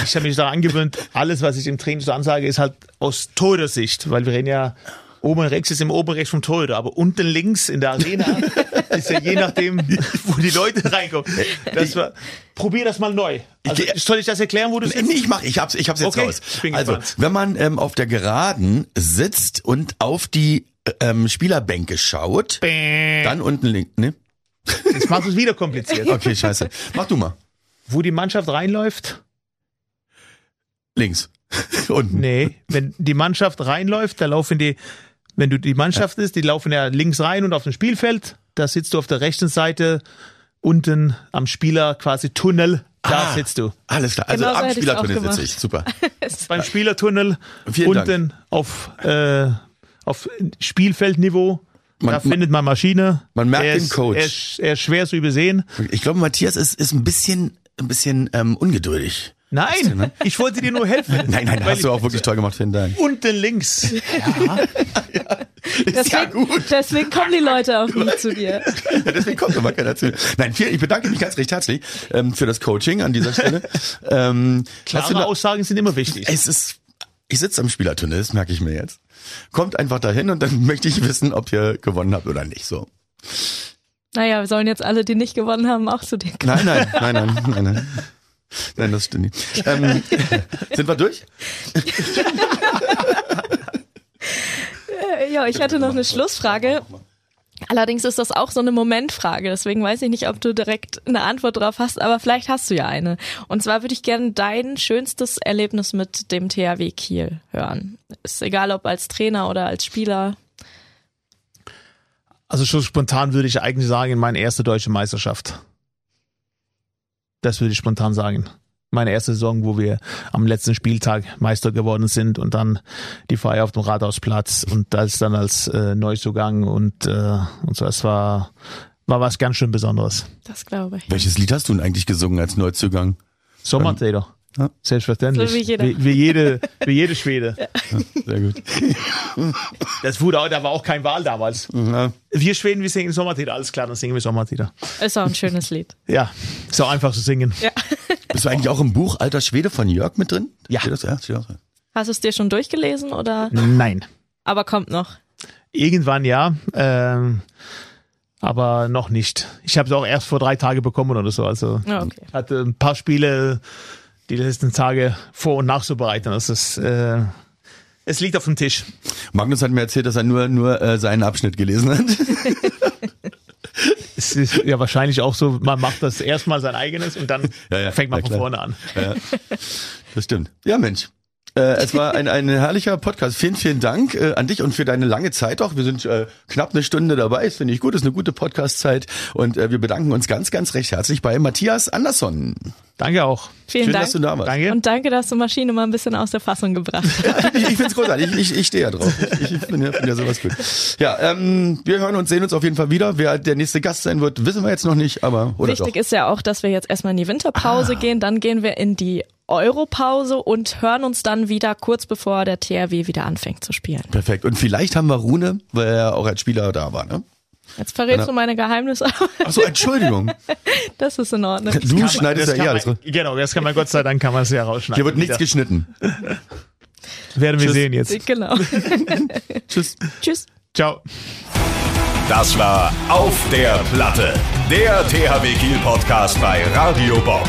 Ich habe mich daran angewöhnt, alles, was ich im Training so ansage, ist halt aus Torhüter-Sicht, weil wir reden ja, oben rechts ist im oberen rechts vom Torhüter, aber unten links in der Arena <laughs> ist ja je nachdem, wo die Leute reinkommen. Das war, probier das mal neu. Also, soll ich das erklären, wo du sitzt? nee, ich mach, ich hab's, ich hab's jetzt Okay, raus. also, gespannt. wenn man ähm, auf der Geraden sitzt und auf die ähm, Spielerbänke schaut, Bäh. dann unten links, ne? Jetzt machst du es wieder kompliziert. Okay, scheiße. Mach du mal. Wo die Mannschaft reinläuft, Links. <laughs> unten. Nee, wenn die Mannschaft reinläuft, da laufen die, wenn du die Mannschaft ist, die laufen ja links rein und auf dem Spielfeld, da sitzt du auf der rechten Seite unten am Spieler quasi Tunnel, da Ah. sitzt du. Alles klar. Also Genau am Spielertunnel gemacht. sitze ich. Super. <laughs> Beim Spielertunnel Vielen Dank. unten auf, äh, auf Spielfeldniveau. Man- da findet man Maschine. man merkt er den ist, Coach. Er ist, er ist schwer zu übersehen. Ich glaube, Matthias ist, ist ein bisschen, ein bisschen ähm, ungeduldig. Nein, ich wollte dir nur helfen. <laughs> Nein, nein, hast du auch wirklich toll gemacht. Vielen Dank. Unten links. <laughs> Ist ja Deswegen, gut. deswegen kommen die Leute auch nie zu dir. <laughs> Ja, deswegen kommt aber keiner zu. Nein, vielen, ich bedanke mich ganz recht herzlich ähm, für das Coaching an dieser Stelle. ähm, Klare noch- Aussagen sind immer wichtig. Es ist, ich sitze am Spielertunnel, das merke ich mir jetzt. Kommt einfach dahin und dann möchte ich wissen, ob ihr gewonnen habt oder nicht. So. Naja, wir sollen jetzt alle, die nicht gewonnen haben, auch zu dir kommen. Nein, nein, nein, nein, nein, nein. <laughs> Nein, das stimmt nicht. Ähm, <laughs> sind wir durch? <laughs> Ja, ich hatte noch eine Schlussfrage. Allerdings ist das auch so eine Momentfrage, deswegen weiß ich nicht, ob du direkt eine Antwort drauf hast, aber vielleicht hast du ja eine. Und zwar würde ich gerne dein schönstes Erlebnis mit dem THW Kiel hören. Ist egal, ob als Trainer oder als Spieler. Also schon spontan würde ich eigentlich sagen, meine erste deutsche Meisterschaft. Das würde ich spontan sagen. Meine erste Saison, wo wir am letzten Spieltag Meister geworden sind und dann die Feier auf dem Rathausplatz und das dann als äh, Neuzugang und, äh, und so. Es war, war was ganz schön Besonderes. Das glaube ich. Welches Lied hast du denn eigentlich gesungen als Neuzugang? Sommertäter. Ja. Selbstverständlich. So wie jeder. Wie, wie jede, wie jede Schwede. Sehr gut. Das wurde auch, da war auch kein Wahl damals. Ja. Wir Schweden, wir singen Sommertäter. Alles klar, dann singen wir Sommertäter. Ist auch ein schönes Lied. Ja, ist auch einfach zu singen. Ja. Bist du eigentlich auch im Buch Alter Schwede von Jörg mit drin? Ja. Steht das? ja, steht auch. Hast du es dir schon durchgelesen oder? Nein. Aber kommt noch. Irgendwann ja. Ähm, aber noch nicht. Ich habe es auch erst vor drei Tagen bekommen oder so. Also Ja, okay. hatte ein paar Spiele die letzten Tage vor und nachzubereiten. Das ist, äh, es liegt auf dem Tisch. Magnus hat mir erzählt, dass er nur, nur äh, seinen Abschnitt gelesen hat. <laughs> Es ist ja wahrscheinlich auch so, man macht das erstmal sein eigenes und dann Ja, ja, fängt man na von klar. vorne an. Ja, das stimmt. Ja, Mensch. Äh, es war ein, ein herrlicher Podcast. Vielen, vielen Dank äh, an dich und für deine lange Zeit auch. Wir sind äh, knapp eine Stunde dabei. Das finde ich gut. Das ist eine gute Podcast-Zeit. Und äh, wir bedanken uns ganz, ganz recht herzlich bei Matthias Andersson. Danke auch. Vielen Schön, Dank. dass du da warst. Danke. Und danke, dass du Maschine mal ein bisschen aus der Fassung gebracht hast. Ich, ich finde es großartig. Ich, ich, ich stehe ja drauf. Ich, ich finde ja, find ja sowas gut. Ja, ähm, wir hören uns, sehen uns auf jeden Fall wieder. Wer der nächste Gast sein wird, wissen wir jetzt noch nicht, aber oder Wichtig doch. ist ja auch, dass wir jetzt erstmal in die Winterpause gehen, dann gehen wir in die Europause und hören uns dann wieder kurz bevor der THW wieder anfängt zu spielen. Perfekt. Und vielleicht haben wir Rune, weil er auch als Spieler da war. Ne? Jetzt verrätst du meine Geheimnisse, aber Ach so, Entschuldigung. <laughs> das ist in Ordnung. Du schneidest ja kann eh alles. man, Genau, das kann man Gott sei Dank kann man es ja rausschneiden. Hier wird nichts Wieder. geschnitten. <laughs> Werden wir Tschüss. sehen jetzt. Genau. <laughs> Tschüss. Tschüss. Ciao. Das war Auf der Platte, der THW Kiel Podcast bei Radio Bob.